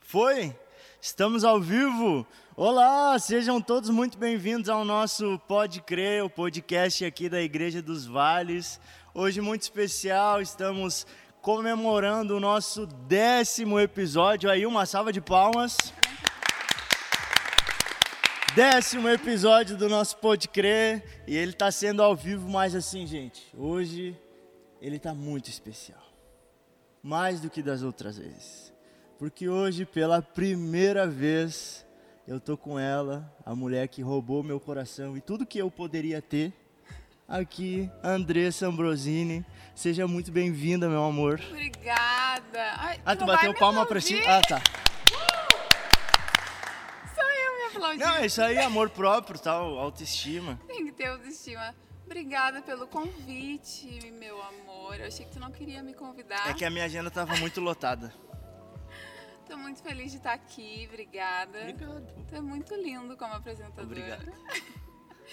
Foi? Estamos ao vivo. Olá, sejam todos muito bem-vindos ao nosso Pode Crer, o podcast aqui da Igreja dos Vales. Hoje muito especial, estamos comemorando o nosso décimo episódio. Aí, uma salva de palmas. Décimo episódio do nosso Pode Crer e ele está sendo ao vivo, mas assim, gente, hoje ele está muito especial, mais do que das outras vezes porque hoje, pela primeira vez, eu tô com ela, a mulher que roubou meu coração e tudo que eu poderia ter. Aqui, Andressa Ambrosini. Seja muito bem-vinda, meu amor. Obrigada. Ai, ah, tu bateu palma pra cima? Ah, tá. Só eu me aplaudi. Não, isso aí é amor próprio, tal, autoestima. Tem que ter autoestima. Obrigada pelo convite, meu amor. Eu achei que tu não queria me convidar. É que a minha agenda tava muito lotada. Tô muito feliz de estar aqui, obrigada. Obrigado. Tu é muito lindo como apresentador. Obrigado.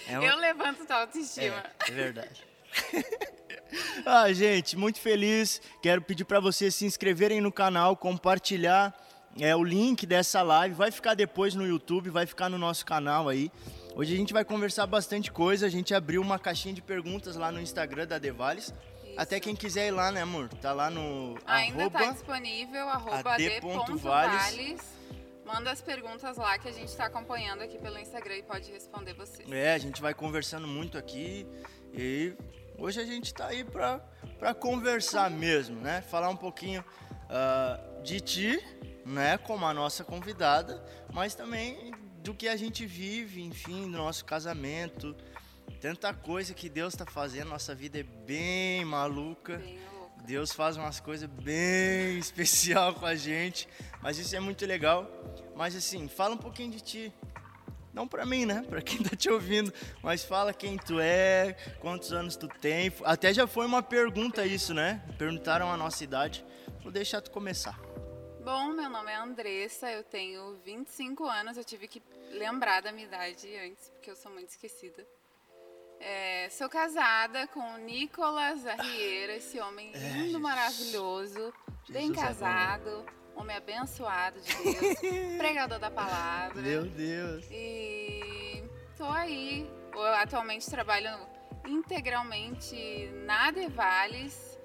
É Eu levanto tua autoestima. É, é verdade. ah, gente, muito feliz. Quero pedir para vocês se inscreverem no canal, compartilhar é, o link dessa live. Vai ficar depois no YouTube, vai ficar no nosso canal aí. Hoje a gente vai conversar bastante coisa. A gente abriu uma caixinha de perguntas lá no Instagram da Devales. Até quem quiser ir lá, né, amor? Tá lá no. Ainda arroba, tá disponível, arroba ad.vales. Manda as perguntas lá que a gente está acompanhando aqui pelo Instagram e pode responder vocês. É, a gente vai conversando muito aqui e hoje a gente está aí para conversar mesmo, né? Falar um pouquinho uh, de ti, né, como a nossa convidada, mas também do que a gente vive, enfim, do nosso casamento, tanta coisa que Deus está fazendo, nossa vida é bem maluca. Bem Deus faz umas coisas bem especial com a gente, mas isso é muito legal. Mas assim, fala um pouquinho de ti. Não para mim, né? Para quem tá te ouvindo, mas fala quem tu é, quantos anos tu tem. Até já foi uma pergunta isso, né? Perguntaram a nossa idade. Vou deixar tu começar. Bom, meu nome é Andressa, eu tenho 25 anos. Eu tive que lembrar da minha idade antes, porque eu sou muito esquecida. É, sou casada com o Nicolas Arrieira, esse homem é, lindo, é, maravilhoso, Jesus bem casado, é homem abençoado de Deus, pregador da palavra. Meu Deus. E tô aí. Eu atualmente trabalho integralmente na Devales.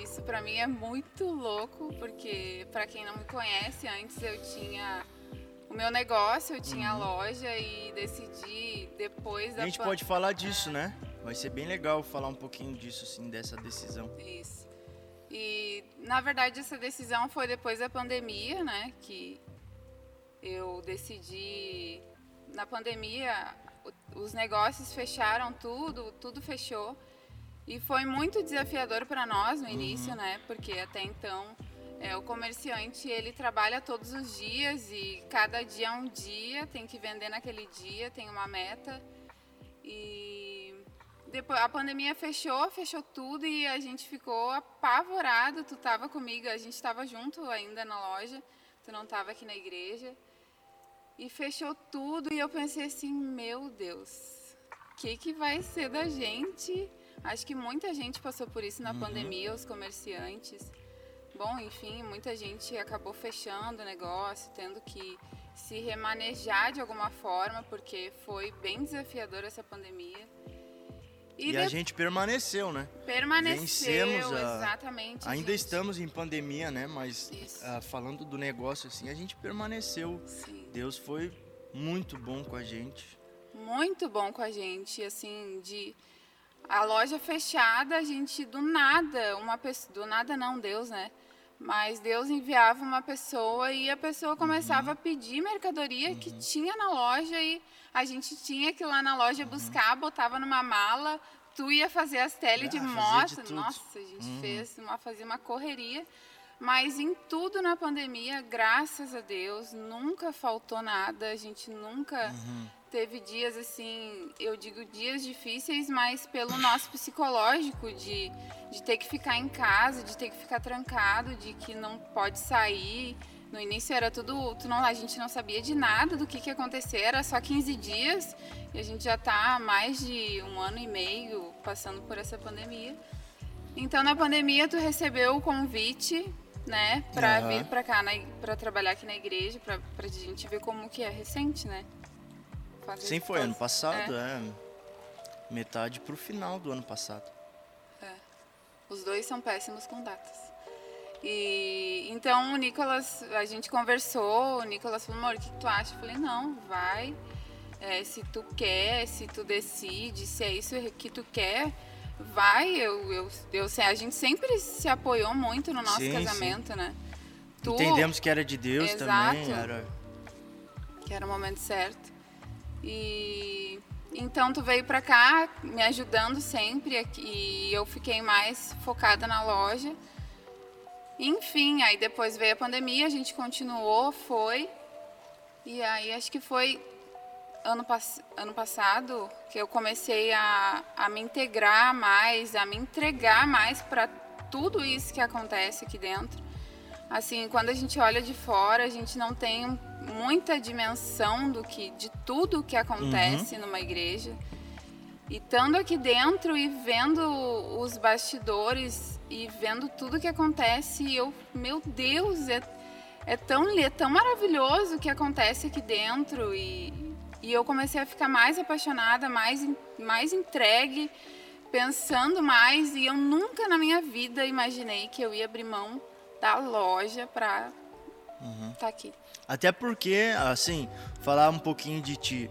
Isso para mim é muito louco, porque para quem não me conhece, antes eu tinha o meu negócio, eu tinha uhum. loja e decidi depois da A gente pode falar disso, é. né? Vai ser bem legal falar um pouquinho disso, assim, dessa decisão. Isso. E, na verdade, essa decisão foi depois da pandemia, né? Que eu decidi. Na pandemia, os negócios fecharam tudo, tudo fechou. E foi muito desafiador para nós no início, uhum. né? Porque até então é, o comerciante ele trabalha todos os dias e cada dia é um dia, tem que vender naquele dia, tem uma meta. E depois a pandemia fechou, fechou tudo e a gente ficou apavorado. Tu estava comigo, a gente estava junto ainda na loja, tu não estava aqui na igreja. E fechou tudo e eu pensei assim, meu Deus, o que, que vai ser da gente? Acho que muita gente passou por isso na uhum. pandemia, os comerciantes. Bom, enfim, muita gente acabou fechando o negócio, tendo que se remanejar de alguma forma, porque foi bem desafiador essa pandemia. E, e de... a gente permaneceu, né? Permaneceu, Vencemos a... exatamente. Ainda gente. estamos em pandemia, né? Mas uh, falando do negócio assim, a gente permaneceu. Sim. Deus foi muito bom com a gente. Muito bom com a gente, assim, de a loja fechada, a gente do nada, uma pessoa, do nada não, Deus, né? Mas Deus enviava uma pessoa e a pessoa começava uhum. a pedir mercadoria uhum. que tinha na loja e a gente tinha que ir lá na loja uhum. buscar, botava numa mala, tu ia fazer as tele ah, de moto. Nossa, a gente uhum. fez uma, fazia uma correria. Mas em tudo na pandemia, graças a Deus, nunca faltou nada. A gente nunca uhum. Teve dias assim, eu digo dias difíceis, mas pelo nosso psicológico de, de ter que ficar em casa, de ter que ficar trancado, de que não pode sair. No início era tudo, não, a gente não sabia de nada do que, que acontecer, era só 15 dias e a gente já está há mais de um ano e meio passando por essa pandemia. Então na pandemia tu recebeu o convite, né, para uhum. vir para cá, para trabalhar aqui na igreja, para a gente ver como que é recente, né? Fazer Sim, foi ano passado, é. é. Metade pro final do ano passado. É. Os dois são péssimos com datas. E então o Nicolas, a gente conversou, o Nicolas falou, amor, o que tu acha? Eu falei, não, vai. É, se tu quer, se tu decide, se é isso que tu quer, vai. Eu, eu, eu, a gente sempre se apoiou muito no nosso sim, casamento, sim. né? Tu, Entendemos que era de Deus exato, também. Era... Que era o momento certo. E então tu veio pra cá me ajudando sempre e eu fiquei mais focada na loja. Enfim, aí depois veio a pandemia, a gente continuou, foi. E aí acho que foi ano, pass ano passado que eu comecei a, a me integrar mais, a me entregar mais para tudo isso que acontece aqui dentro. Assim, quando a gente olha de fora, a gente não tem muita dimensão do que de tudo que acontece uhum. numa igreja. E estando aqui dentro e vendo os bastidores e vendo tudo que acontece, eu, meu Deus, é, é, tão, é tão maravilhoso o que acontece aqui dentro. E, e eu comecei a ficar mais apaixonada, mais, mais entregue, pensando mais. E eu nunca na minha vida imaginei que eu ia abrir mão da loja para uhum. tá aqui. Até porque, assim, falar um pouquinho de ti.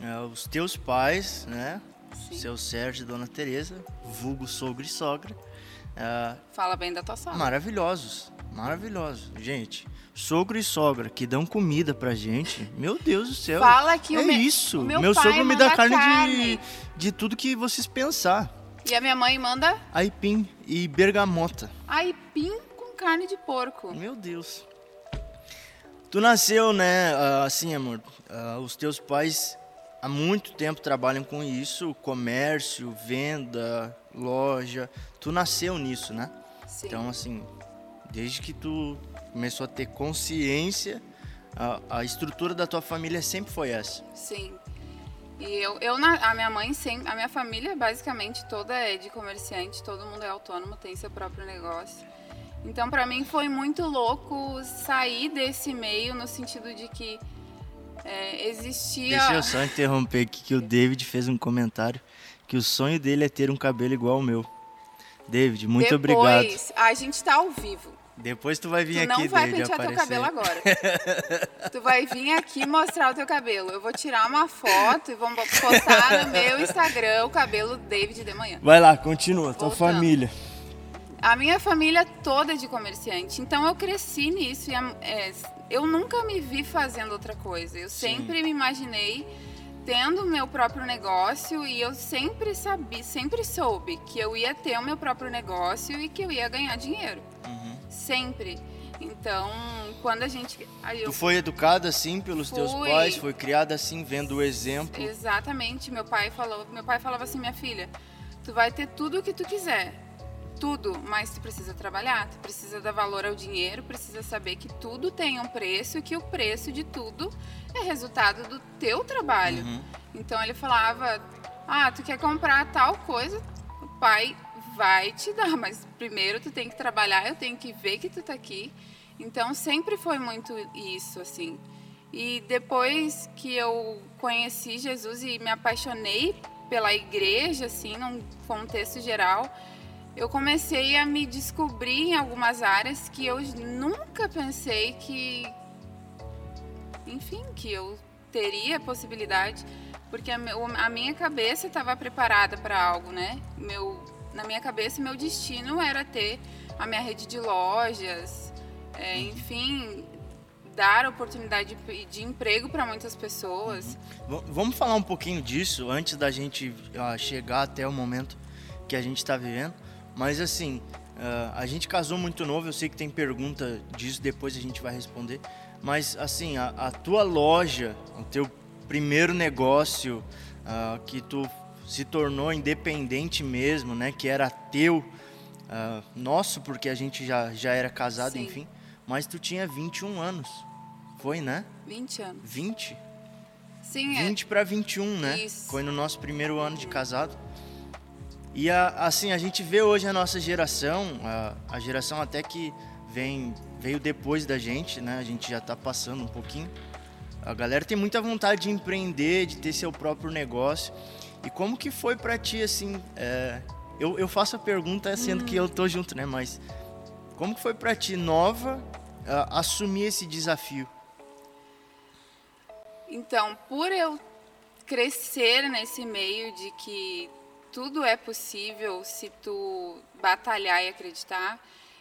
É, os teus pais, né? Sim. Seu Sérgio e Dona Teresa, vulgo sogro e sogra. Uh, Fala bem da tua sogra. Maravilhosos, maravilhosos. Gente, sogro e sogra que dão comida pra gente, meu Deus do céu. Fala que é o isso. O meu, meu sogro me dá carne, carne, De, de tudo que vocês pensar. E a minha mãe manda? Aipim e bergamota. Aipim carne de porco. Meu Deus. Tu nasceu, né, ah, assim, amor, uh, os teus pais há muito tempo trabalham com isso, comércio, venda, loja. Tu nasceu nisso, né? Sim. Então, assim, desde que tu começou a ter consciência, a, a estrutura da tua família sempre foi essa. Sim. E eu, eu a minha mãe sempre, a minha família basicamente toda é de comerciante, todo mundo é autônomo, tem seu próprio negócio. Então, para mim foi muito louco sair desse meio no sentido de que é, existia. Deixa eu só interromper aqui que o David fez um comentário que o sonho dele é ter um cabelo igual ao meu. David, muito Depois, obrigado. A gente está ao vivo. Depois tu vai vir tu aqui, não vai pentear aparecer. teu cabelo agora. tu vai vir aqui mostrar o teu cabelo. Eu vou tirar uma foto e vamos postar no meu Instagram o cabelo David de manhã. Vai lá, continua, tua Voltando. família. A minha família toda é de comerciante, então eu cresci nisso e é, eu nunca me vi fazendo outra coisa. Eu Sim. sempre me imaginei tendo meu próprio negócio e eu sempre sabia, sempre soube que eu ia ter o meu próprio negócio e que eu ia ganhar dinheiro. Uhum. Sempre. Então, quando a gente. tu foi educada assim pelos fui, teus pais? Foi criada assim, vendo o exemplo? Exatamente. Meu pai falou, meu pai falava assim, minha filha, tu vai ter tudo o que tu quiser tudo, mas tu precisa trabalhar, tu precisa dar valor ao dinheiro, precisa saber que tudo tem um preço e que o preço de tudo é resultado do teu trabalho. Uhum. Então ele falava: "Ah, tu quer comprar tal coisa, o pai vai te dar, mas primeiro tu tem que trabalhar, eu tenho que ver que tu tá aqui". Então sempre foi muito isso assim. E depois que eu conheci Jesus e me apaixonei pela igreja assim, num contexto geral, eu comecei a me descobrir em algumas áreas que eu nunca pensei que, enfim, que eu teria possibilidade, porque a, a minha cabeça estava preparada para algo, né? Meu, na minha cabeça, meu destino era ter a minha rede de lojas, é, enfim, dar oportunidade de, de emprego para muitas pessoas. Uhum. Vamos falar um pouquinho disso antes da gente uh, chegar até o momento que a gente está vivendo. Mas assim, Uh, a gente casou muito novo, eu sei que tem pergunta disso, depois a gente vai responder. Mas, assim, a, a tua loja, o teu primeiro negócio uh, que tu se tornou independente mesmo, né? Que era teu, uh, nosso, porque a gente já, já era casado, Sim. enfim. Mas tu tinha 21 anos. Foi, né? 20 anos. 20? Sim, 20 é. para 21, né? Isso. Foi no nosso primeiro ano de casado. E a, assim, a gente vê hoje a nossa geração, a, a geração até que vem, veio depois da gente, né? A gente já está passando um pouquinho. A galera tem muita vontade de empreender, de ter seu próprio negócio. E como que foi para ti, assim, é, eu, eu faço a pergunta sendo hum. que eu tô junto, né? Mas como que foi para ti, nova, uh, assumir esse desafio? Então, por eu crescer nesse meio de que tudo é possível se tu batalhar e acreditar.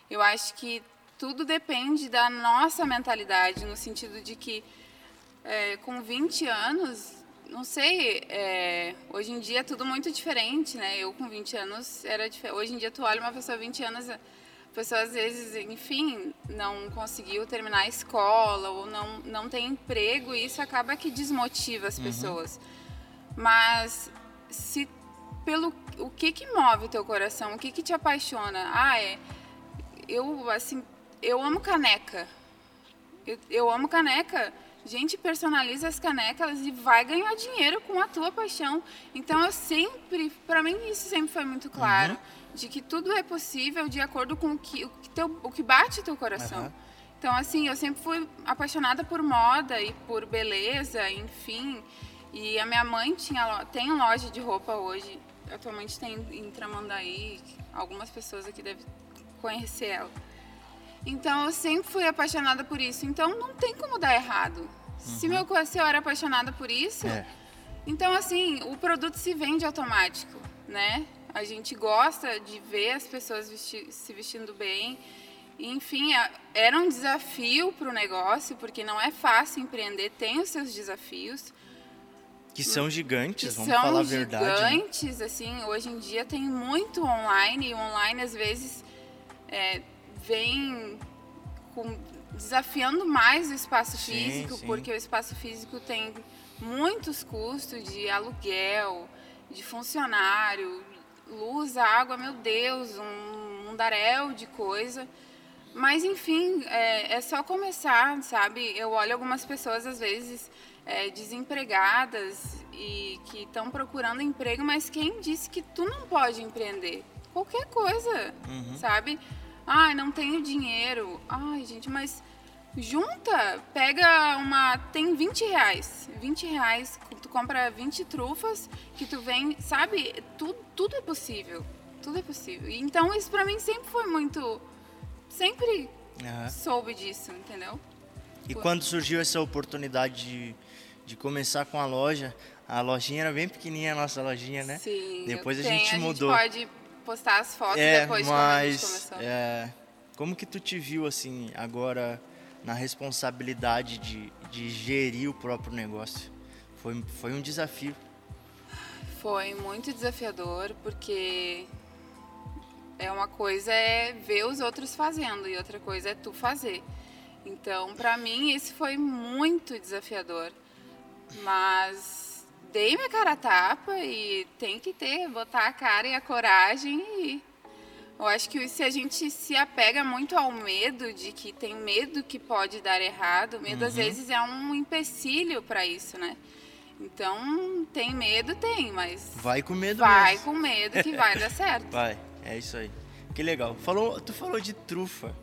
Eu acho que tudo depende da nossa mentalidade, no sentido de que é, com 20 anos, não sei, é, hoje em dia é tudo muito diferente, né? Eu com 20 anos era diferente. Hoje em dia tu olha uma pessoa 20 anos, a pessoa às vezes, enfim, não conseguiu terminar a escola ou não, não tem emprego e isso acaba que desmotiva as uhum. pessoas. Mas se pelo o que que move o teu coração, o que que te apaixona. Ah, é eu assim, eu amo caneca. Eu, eu amo caneca. Gente, personaliza as canecas e vai ganhar dinheiro com a tua paixão. Então eu sempre, para mim isso sempre foi muito claro, uhum. de que tudo é possível de acordo com o que o que, teu, o que bate teu coração. Uhum. Então assim, eu sempre fui apaixonada por moda e por beleza, enfim. E a minha mãe tinha tem loja de roupa hoje atualmente tem em Tramandaí, algumas pessoas aqui devem conhecer ela. Então eu sempre fui apaixonada por isso. Então não tem como dar errado. Uhum. Se meu se eu era apaixonada por isso, é. então assim o produto se vende automático, né? A gente gosta de ver as pessoas vesti se vestindo bem. Enfim, é, era um desafio para o negócio, porque não é fácil empreender, tem os seus desafios. Que são gigantes, que vamos falar a verdade. São né? gigantes, né? assim, hoje em dia tem muito online, e o online às vezes é, vem com, desafiando mais o espaço sim, físico, sim. porque o espaço físico tem muitos custos de aluguel, de funcionário, luz, água, meu Deus, um mundaréu de coisa. Mas enfim, é, é só começar, sabe? Eu olho algumas pessoas às vezes é, desempregadas e que estão procurando emprego, mas quem disse que tu não pode empreender? Qualquer coisa, uhum. sabe? Ai, não tenho dinheiro. Ai, gente, mas junta, pega uma. Tem 20 reais. 20 reais, tu compra 20 trufas que tu vem, sabe? Tudo, tudo é possível. Tudo é possível. Então isso pra mim sempre foi muito. Sempre uhum. soube disso, entendeu? E quando surgiu essa oportunidade de de começar com a loja. A lojinha era bem pequenininha, a nossa lojinha, né? Sim. Depois a gente mudou. A gente pode postar as fotos é, depois mas, de. É, como que tu te viu, assim, agora na responsabilidade de, de gerir o próprio negócio? Foi, foi um desafio. Foi muito desafiador, porque é uma coisa é ver os outros fazendo e outra coisa é tu fazer. Então, para mim, esse foi muito desafiador. Mas dei minha cara a tapa e tem que ter, botar a cara e a coragem e eu acho que se a gente se apega muito ao medo de que tem medo que pode dar errado, medo uhum. às vezes é um empecilho para isso, né? Então, tem medo, tem, mas. Vai com medo Vai mesmo. com medo que vai dar certo. Vai, é isso aí. Que legal. Falou, tu falou de trufa.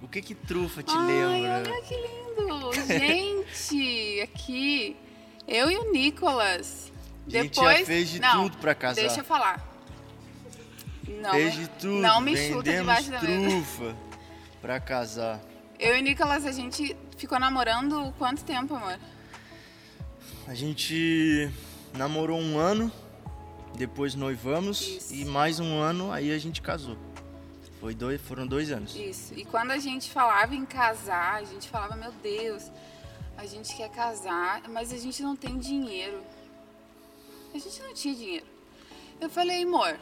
O que que trufa te Ai, lembra? Olha que lindo! Gente, aqui. Eu e o Nicolas. A gente Depois, já fez de não, tudo pra casar. Deixa eu falar. Não, fez de tudo. Não me chuta debaixo da mesa. trufa pra casar. Eu e o Nicolas, a gente ficou namorando quanto tempo, amor? A gente namorou um ano, depois noivamos Isso. e mais um ano aí a gente casou. Foi dois, foram dois anos. Isso. E quando a gente falava em casar, a gente falava, meu Deus, a gente quer casar, mas a gente não tem dinheiro. A gente não tinha dinheiro. Eu falei, amor,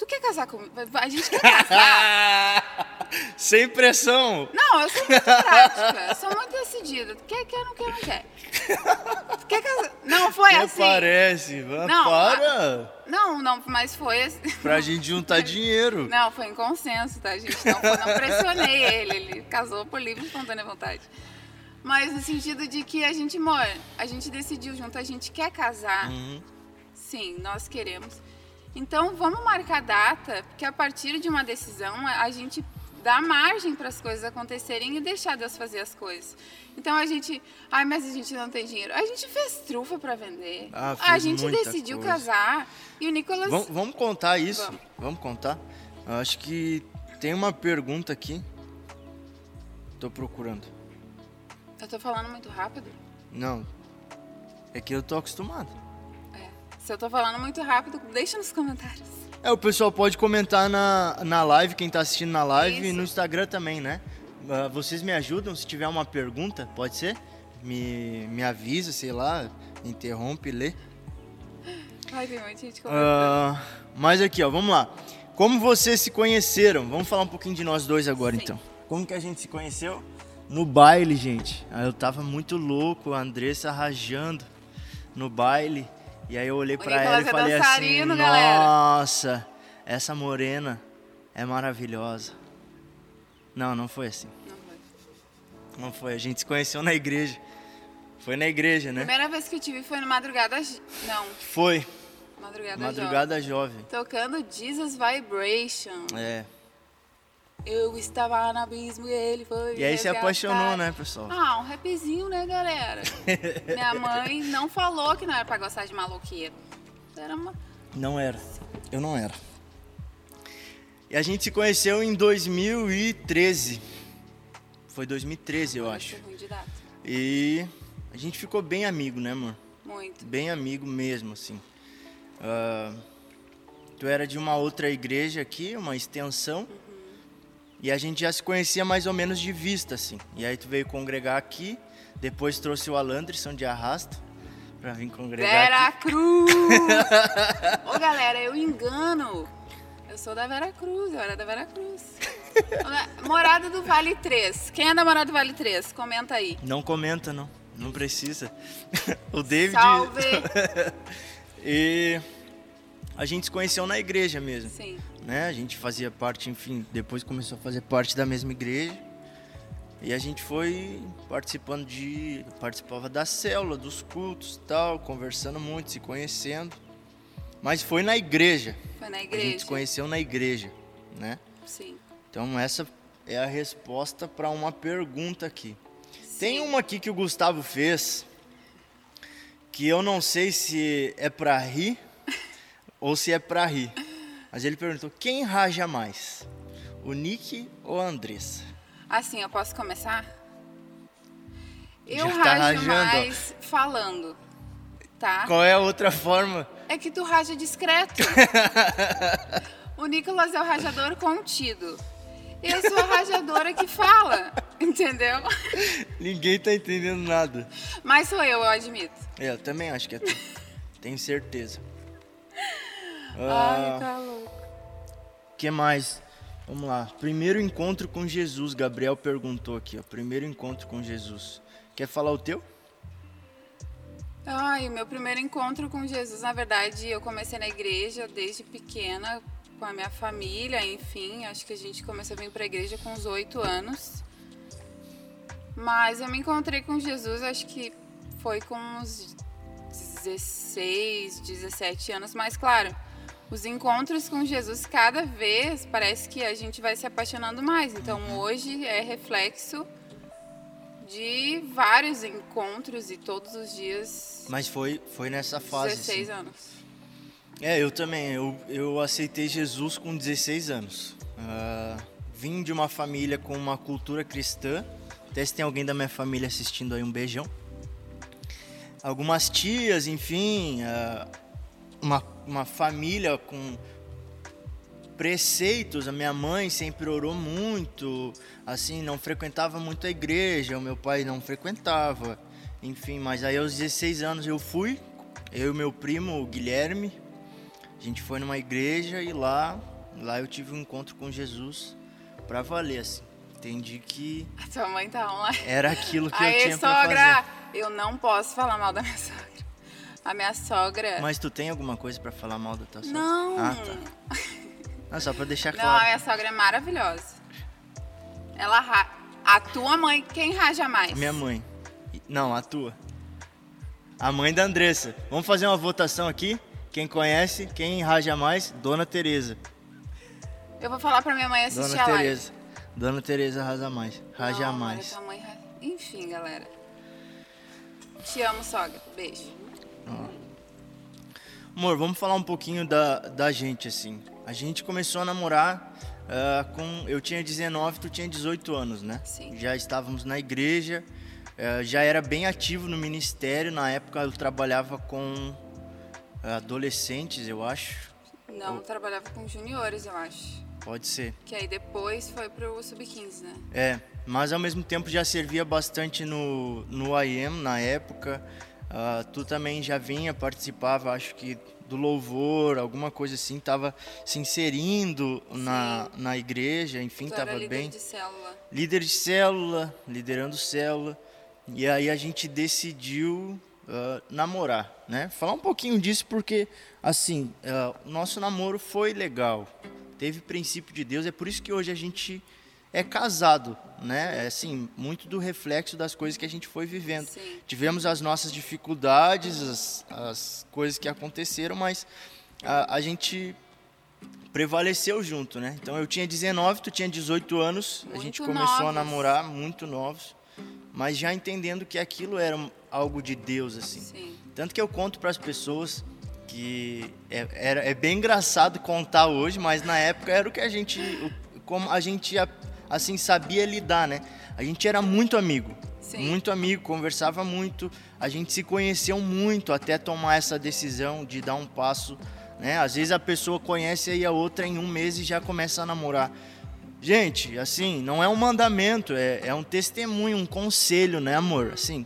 Tu quer casar comigo? A gente quer casar. Sem pressão. Não, eu sou muito prática. Eu sou muito decidida. Quer, quer, não quer, não quer. Tu quer casar? Não, foi Até assim. parece. Não, para. Não, não, mas foi assim. Pra gente juntar dinheiro. Não, foi em consenso, tá, gente? Não, não pressionei ele. Ele casou por livre e espontânea vontade. Mas no sentido de que a gente, amor, a gente decidiu junto, a gente quer casar. Uhum. Sim, nós queremos. Então vamos marcar data, porque a partir de uma decisão a gente dá margem para as coisas acontecerem e deixar Deus fazer as coisas. Então a gente, ai, mas a gente não tem dinheiro. A gente fez trufa para vender. Ah, a gente decidiu coisa. casar e o Nicolas Vamos, vamos contar isso? Vamos. Vamos contar? Eu acho que tem uma pergunta aqui. Tô procurando. Eu tô falando muito rápido? Não. É que eu tô acostumado. É. Se eu tô falando muito rápido, deixa nos comentários. É, o pessoal pode comentar na, na live, quem tá assistindo na live e Isso. no Instagram também, né? Ah, vocês me ajudam se tiver uma pergunta, pode ser? Me, me avisa, sei lá, interrompe, lê. Ai, tem muita gente comentando. Ah, mas aqui, ó, vamos lá. Como vocês se conheceram? Vamos falar um pouquinho de nós dois agora, Sim. então. Como que a gente se conheceu? No baile, gente. Aí eu tava muito louco, a Andressa rajando no baile. E aí eu olhei pra Nicolas ela e é falei assim: dançarino, galera." Nossa, essa morena é maravilhosa. Não, não foi assim. Não foi. Não foi. A gente se conheceu na igreja. Foi na igreja, né? Primeira vez que eu tive foi no Madrugada... Não, Foi. Madrugada, Madrugada Jovem. Jovem. Tocando Jesus Vibration. É. Eu estava no abismo e ele foi E aí se apaixonou, né, pessoal? Ah, um rapzinho, né, galera? Minha mãe não falou que não era pra gostar de maloqueiro. Era uma... Não era. Eu não era. E a gente se conheceu em 2013. Foi 2013, eu acho. E a gente ficou bem amigo, né, amor? Muito. Bem amigo mesmo, assim. Ah, tu era de uma outra igreja aqui, uma extensão. E a gente já se conhecia mais ou menos de vista, assim. E aí tu veio congregar aqui. Depois trouxe o Alandrisson de Arrasto pra vir congregar Vera aqui. Cruz! Ô, galera, eu engano. Eu sou da Vera Cruz, eu era da Vera Cruz. Morada do Vale 3. Quem é da Morada do Vale 3? Comenta aí. Não comenta, não. Não precisa. o David. Salve! E a gente se conheceu na igreja mesmo. Sim. Né? A gente fazia parte, enfim, depois começou a fazer parte da mesma igreja. E a gente foi participando de. participava da célula, dos cultos e tal, conversando muito, se conhecendo. Mas foi na igreja. Foi na A gente igreja. se conheceu na igreja, né? Sim. Então essa é a resposta para uma pergunta aqui. Tem Sim. uma aqui que o Gustavo fez que eu não sei se é para rir ou se é para rir. Mas ele perguntou: quem raja mais? O Nick ou a Andressa? Assim, eu posso começar? Eu Já tá rajo rajando, mais falando, tá? Qual é a outra forma? É que tu raja discreto. o Nicolas é o rajador contido. Eu sou a rajadora que fala, entendeu? Ninguém tá entendendo nada. Mas sou eu, eu admito. É, eu também acho que é tu. Tenho certeza. Ai, Ah, tá louco. que mais? Vamos lá. Primeiro encontro com Jesus. Gabriel perguntou aqui, ó. Primeiro encontro com Jesus. Quer falar o teu? Ai, o meu primeiro encontro com Jesus, na verdade, eu comecei na igreja desde pequena, com a minha família, enfim. Acho que a gente começou a vir para a igreja com uns oito anos. Mas eu me encontrei com Jesus, acho que foi com uns 16, 17 anos. Mas, claro, os encontros com Jesus, cada vez parece que a gente vai se apaixonando mais. Então, hoje é reflexo de vários encontros e todos os dias Mas foi, foi nessa fase. 16 assim. anos. É, eu também. Eu, eu aceitei Jesus com 16 anos. Ah, vim de uma família com uma cultura cristã. Até se tem alguém da minha família assistindo aí, um beijão. Algumas tias, enfim. ah, uma, uma família com preceitos. A minha mãe sempre orou muito. Assim, não frequentava muito a igreja. O meu pai não frequentava. Enfim, mas aí aos 16 anos eu fui. Eu e meu primo, o Guilherme. A gente foi numa igreja e lá lá eu tive um encontro com Jesus pra valer, assim. Entendi que A tua mãe tá online. era aquilo que eu Aê, tinha pra sogra! fazer. Eu não posso falar mal da minha sogra. A minha sogra. Mas tu tem alguma coisa pra falar mal da tua sogra? Não. Ah, tá. Não, só pra deixar Não, a claro. minha sogra é maravilhosa. Ela ra... A tua mãe, quem raja mais? Minha mãe. Não, a tua. A mãe da Andressa. Vamos fazer uma votação aqui? Quem conhece, quem raja mais? Dona Tereza. Eu vou falar pra minha mãe assistir Dona a live. Tereza. Dona Tereza raja mais. Raja Não, mais. mãe Enfim, galera. Te amo, sogra. Beijo. Amor, vamos falar um pouquinho da, da gente, assim. A gente começou a namorar ah, com. Eu tinha 19, tu tinha 18 anos, né? Sim. Já estávamos na igreja, eh, já era bem ativo no ministério. Na época eu trabalhava com ah, adolescentes, eu acho. Não, trabalhava com juniores, eu acho. Pode ser. Que aí depois foi pro Sub-15, né? É, mas ao mesmo tempo já servia bastante no, no IM na época. Ah, tu também já vinha, participava, acho que do louvor, alguma coisa assim, tava se inserindo na, na igreja, enfim, Tu tava era líder bem. de célula. Líder de célula, liderando célula. E aí a gente decidiu ah, namorar, né? Falar um pouquinho disso porque, assim, ah, o nosso namoro foi legal. Teve princípio de Deus, é por isso que hoje a gente é casado, né? É assim, muito do reflexo das coisas que a gente foi vivendo. Sim. Tivemos as nossas dificuldades, as, as coisas que aconteceram, mas a, a gente prevaleceu junto, né? Então eu tinha 19, tu tinha 18 anos, a gente Muito começou a novos. namorar muito novos, mas já entendendo que aquilo era algo de Deus assim. Sim. Tanto que eu conto para as pessoas que é, era, é bem engraçado contar hoje, mas na época era o que a gente, o- como a gente a- assim sabia lidar, né? A gente era muito amigo, Sim. muito amigo, conversava muito, a gente se conheceu muito até tomar essa decisão de dar um passo, né? Às vezes a pessoa conhece aí a outra em um mês e já começa a namorar. Gente, assim, não é um mandamento, é, é um testemunho, um conselho, né, amor? Assim,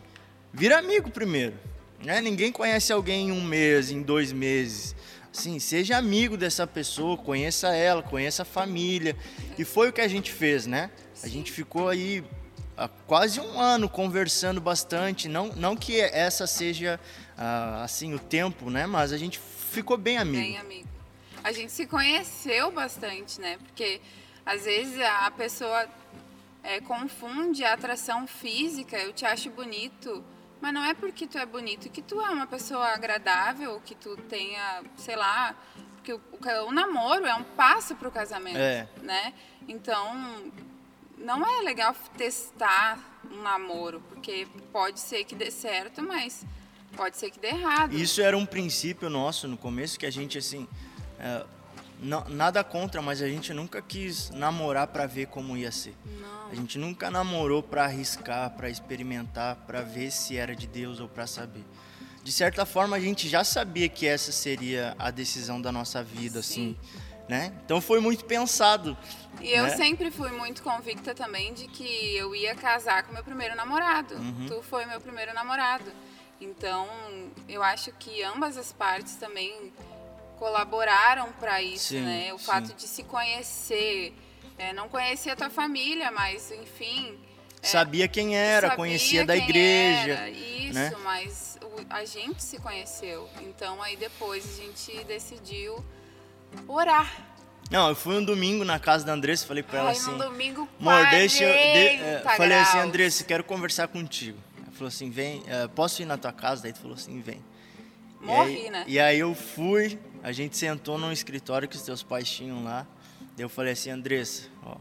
vira amigo primeiro. Né? Ninguém conhece alguém em um mês, em dois meses. Assim, seja amigo dessa pessoa, conheça ela, conheça a família. E foi o que a gente fez, né? A gente ficou aí há quase um ano conversando bastante. Não, não que essa seja ah, assim o tempo, né? Mas a gente ficou bem amigo. Bem amigo. A gente se conheceu bastante, né? Porque às vezes a pessoa é, confunde a atração física, eu te acho bonito, mas não é porque tu é bonito que tu é uma pessoa agradável, que tu tenha, sei lá, porque o, o o namoro é um passo pro casamento, É. né? Então, não é legal testar um namoro, porque pode ser que dê certo, mas pode ser que dê errado. Isso era um princípio nosso no começo que a gente assim é, não- nada contra, mas a gente nunca quis namorar para ver como ia ser. Não. A gente nunca namorou para arriscar, para experimentar, para ver se era de Deus ou para saber. De certa forma, a gente já sabia que essa seria a decisão da nossa vida, assim, né? Então foi muito pensado. E eu né? sempre fui muito convicta também de que eu ia casar com meu primeiro namorado. Uhum. Tu foi meu primeiro namorado. Então, eu acho que ambas as partes também colaboraram para isso, Sim, né? O sim. fato de se conhecer, é, não conhecia a tua família, mas enfim, Sabia quem era, sabia conhecia da igreja. era, isso, né? mas o- a gente se conheceu. Então, aí depois a gente decidiu orar. Não, eu fui um domingo na casa da Andressa, falei para ela Ai, assim: num domingo Amor, deixa eu. de- é, 40 falei assim, graus. Andressa, quero conversar contigo. Ela falou assim: vem, é, posso ir na tua casa? Daí tu falou assim: vem. E Morri, aí- né? E aí eu fui, a gente sentou num escritório que os teus pais tinham lá. Eu falei assim: Andressa, ó,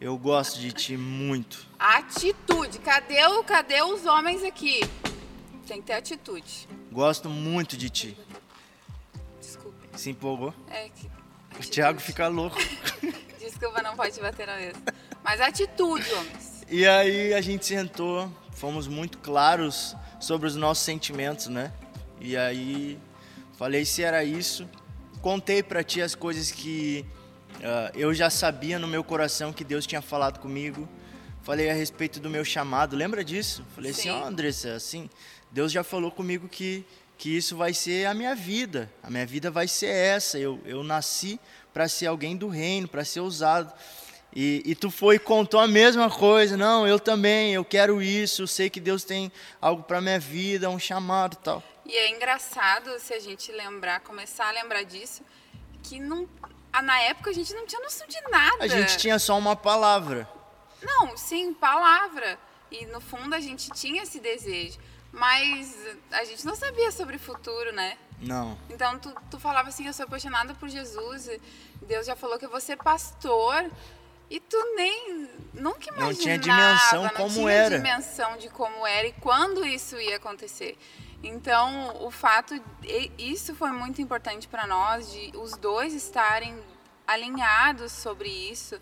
eu gosto de ti muito. Atitude. Cadê, o, cadê os homens aqui? Tem que ter atitude. Gosto muito de ti. Desculpa. Se empolgou? É que. O atitude. Thiago fica louco. Desculpa, não pode bater na mesa. Mas atitude, homens. E aí a gente sentou, fomos muito claros sobre os nossos sentimentos, né? E aí falei se era isso, contei pra ti as coisas que ah, eu já sabia no meu coração que Deus tinha falado comigo. Falei a respeito do meu chamado, lembra disso? Falei Sim. assim, ó Andressa, assim, Deus já falou comigo que que isso vai ser a minha vida. A minha vida vai ser essa. Eu, eu nasci para ser alguém do reino, para ser usado. E, e, tu foi e contou a mesma coisa. Não, eu também, eu quero isso. Eu sei que Deus tem algo para minha vida, um chamado tal. E é engraçado se a gente lembrar, começar a lembrar disso, que não, na época a gente não tinha noção de nada. A gente tinha só uma palavra. Não, sim, palavra. E no fundo a gente tinha esse desejo. Mas a gente não sabia sobre o futuro, né? Não. Então tu, tu falava assim, eu sou apaixonada por Jesus. Deus já falou que eu vou ser pastor. E tu nem nunca imaginava, não tinha dimensão não como tinha era. dimensão de como era e quando isso ia acontecer. Então, o fato isso foi muito importante para nós de os dois estarem alinhados sobre isso.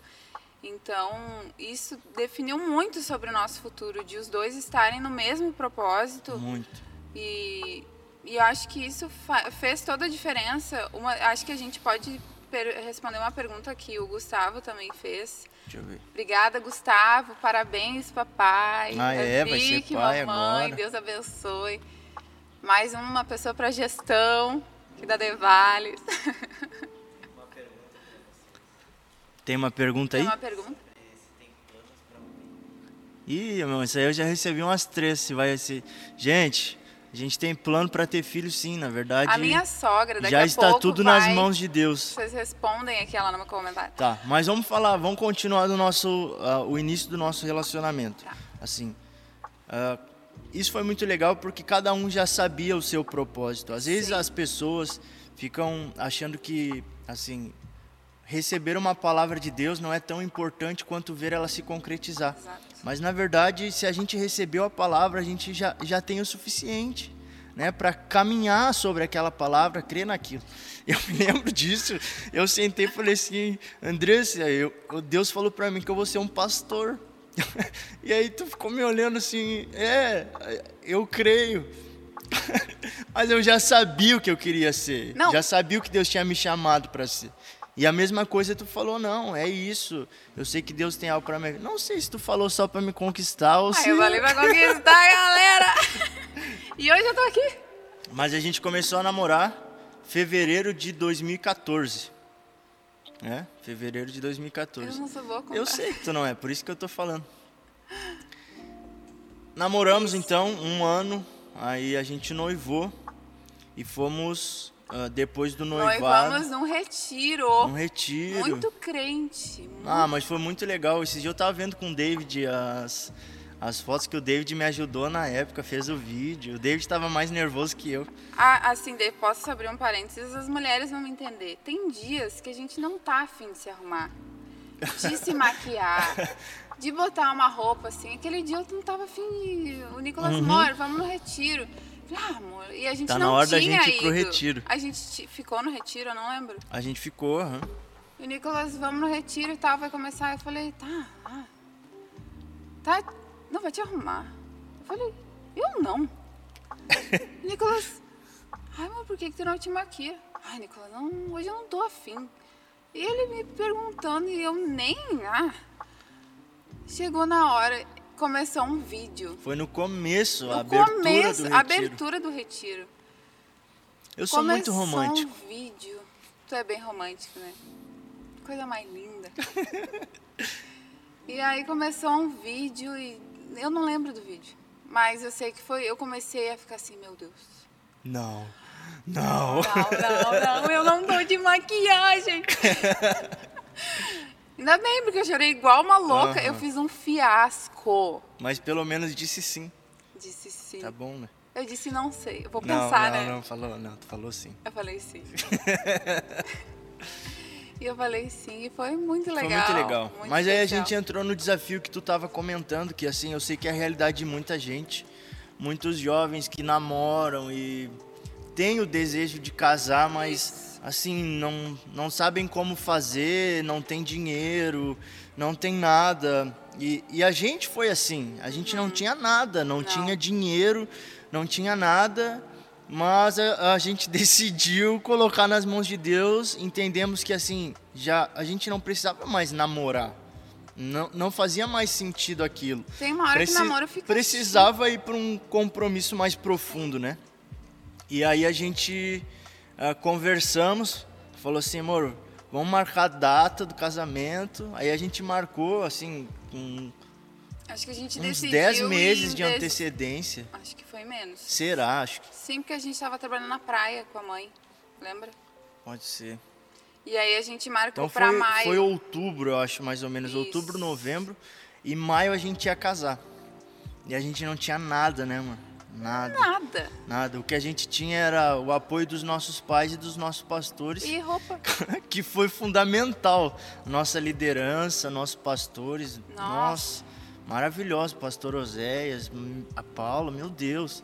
Então, isso definiu muito sobre o nosso futuro, de os dois estarem no mesmo propósito. Muito. E, e eu acho que isso fez toda a diferença. Uma, acho que a gente pode responder uma pergunta que o Gustavo também fez. Deixa eu ver. Obrigada, Gustavo. Parabéns, papai. Ah, é? Vai ser pai mamãe. agora. Deus abençoe. Mais uma pessoa para gestão, que da Devales. Tem uma pergunta aí? Tem uma pergunta? Ih, irmão, isso aí eu já recebi umas três. Se vai ser. Gente, a gente tem plano para ter filho, sim, na verdade. A minha sogra, daqui já está tudo vai... nas mãos de Deus. Vocês respondem aqui lá no meu comentário. Tá, mas vamos falar, vamos continuar do nosso, uh, o início do nosso relacionamento. Tá. Assim, uh, isso foi muito legal porque cada um já sabia o seu propósito. Às vezes Sim. as pessoas ficam achando que, assim, receber uma palavra de Deus não é tão importante quanto ver ela se concretizar. Exato. Mas na verdade, se a gente recebeu a palavra, a gente já, já tem o suficiente. Né, para caminhar sobre aquela palavra, crer naquilo. Eu me lembro disso. Eu sentei e falei assim, Andressa, eu, Deus falou para mim que eu vou ser um pastor. e aí tu ficou me olhando assim, é, eu creio. Mas eu já sabia o que eu queria ser. Não. Já sabia o que Deus tinha me chamado para ser. E a mesma coisa tu falou, não, é isso. Eu sei que Deus tem algo para mim. Não sei se tu falou só para me conquistar ou Ai, se. eu falei pra conquistar, galera! E hoje eu tô aqui. Mas a gente começou a namorar fevereiro de 2014. É? Fevereiro de 2014. Eu não sou boa Eu sei que tu não é, por isso que eu tô falando. Namoramos então um ano, aí a gente noivou e fomos ah, depois do noivado. Noivamos num retiro. Um retiro. Muito crente. muito- Ah, mas foi muito legal. Esse dia eu tava vendo com o David as, as fotos que o David me ajudou na época, fez o vídeo. O David estava mais nervoso que eu. Ah, assim, Dave, posso abrir um parênteses? As mulheres vão me entender. Tem dias que a gente não tá afim de se arrumar, de se maquiar, de botar uma roupa assim. Aquele dia eu não tava afim. O Nicolas Mora, vamos no retiro. Ah, amor, e a gente Tá na hora da gente ir pro ido. retiro. A gente ficou no retiro, eu não lembro. A gente ficou, aham. E o Nicolas, vamos no retiro e tal, vai começar. Eu falei, tá, ah, tá, não vai te arrumar. Eu falei, eu não. Nicolas, ai, mas por que, que tu não te maquia? Ai, Nicolas, não, hoje eu não tô afim. E ele me perguntando e eu nem, ah. Chegou na hora, começou um vídeo. Foi no começo, a abertura começo, do retiro. abertura do retiro. Eu sou muito Começou romântico. um vídeo. Tu é bem romântico, né? Coisa mais linda. e aí começou um vídeo e eu não lembro do vídeo. Mas eu sei que foi. Eu comecei a ficar assim, meu Deus. Não. Não. Não, não, não, eu não tô de maquiagem. Ainda bem, porque eu chorei igual uma louca. Eu Aham. fiz um fiasco. Mas pelo menos disse sim. Disse sim. Tá bom, né? Eu disse não sei. Eu vou Não, pensar, não, né? não, falou, não, tu falou sim. Eu falei sim. e eu falei sim, e foi muito legal. Foi muito legal. muito Mas aí a especial. gente entrou no desafio que tu tava comentando, que assim, eu sei que é a realidade de muita gente, muitos jovens que namoram e têm o desejo de casar, mas assim, não, não sabem como fazer, não tem dinheiro, não tem nada. E, e a gente foi assim, a gente não tinha nada, não, Uhum. Não. tinha dinheiro, não tinha nada. Mas a, a gente decidiu colocar nas mãos de Deus. Entendemos que assim, já a gente não precisava mais namorar. Não, não fazia mais sentido aquilo. Tem uma hora Preci- que o namoro fica Precisava ir para um compromisso mais profundo, né? E aí a gente uh, conversamos, falou assim, amor, vamos marcar a data do casamento. Aí a gente marcou, assim, com Acho que a gente uns decidiu 10 meses de antecedência. Acho que foi menos. Será? Acho que Sim, porque a gente estava trabalhando na praia com a mãe, lembra? pode ser. E aí a gente marcou Então pra foi, maio. foi outubro, eu acho, mais ou menos. Isso. Outubro, novembro. E maio a gente ia casar. E a gente não tinha nada, né, mano? Nada. Nada. Nada. O que a gente tinha era o apoio dos nossos pais e dos nossos pastores, E roupa. que foi fundamental. Nossa liderança, nossos pastores. Nossa. Nossa, maravilhoso. Pastor Oséias, a Paula, meu Deus.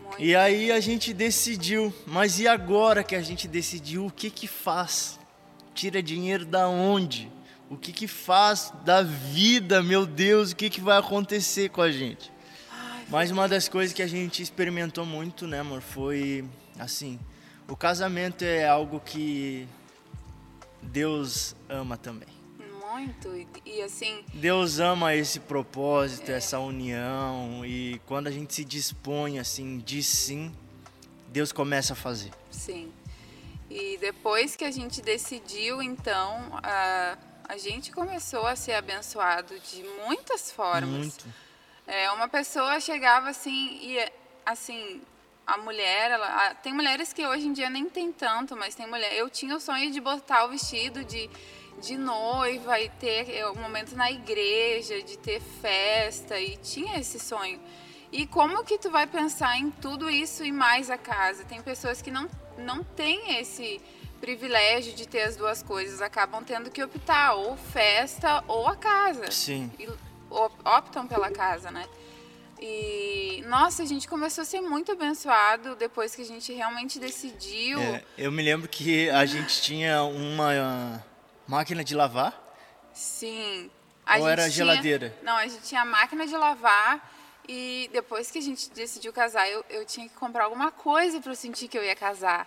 Muito. E aí a gente decidiu, mas e agora que a gente decidiu, o que que faz? Tira dinheiro da onde? O que que faz da vida, meu Deus? O que que vai acontecer com a gente? Mas uma das coisas que a gente experimentou muito, né, amor, foi assim, o casamento é algo que Deus ama também. Muito. E, assim, Deus ama esse propósito, essa união e quando a gente se dispõe assim, diz sim, Deus começa a fazer. sim. E depois que a gente decidiu, então, a, a gente começou a ser abençoado de muitas formas. Muito. É, uma pessoa chegava assim e assim a mulher, ela, a- tem mulheres que hoje em dia nem tem tanto, mas tem mulher. Eu tinha o sonho de botar o vestido de, de noiva e ter é, um momento na igreja, de ter festa e tinha esse sonho. E como que tu vai pensar em tudo isso e mais a casa? Tem pessoas que não não têm esse privilégio de ter as duas coisas, acabam tendo que optar ou festa ou a casa Sim. e optam pela casa, né? E nossa, a gente começou a ser muito abençoado depois que a gente realmente decidiu. É, eu me lembro que a gente tinha uma máquina de lavar. Sim. A Ou era tinha- geladeira? Não, a gente tinha a máquina de lavar e depois que a gente decidiu casar, eu, eu tinha que comprar alguma coisa para eu sentir que eu ia casar.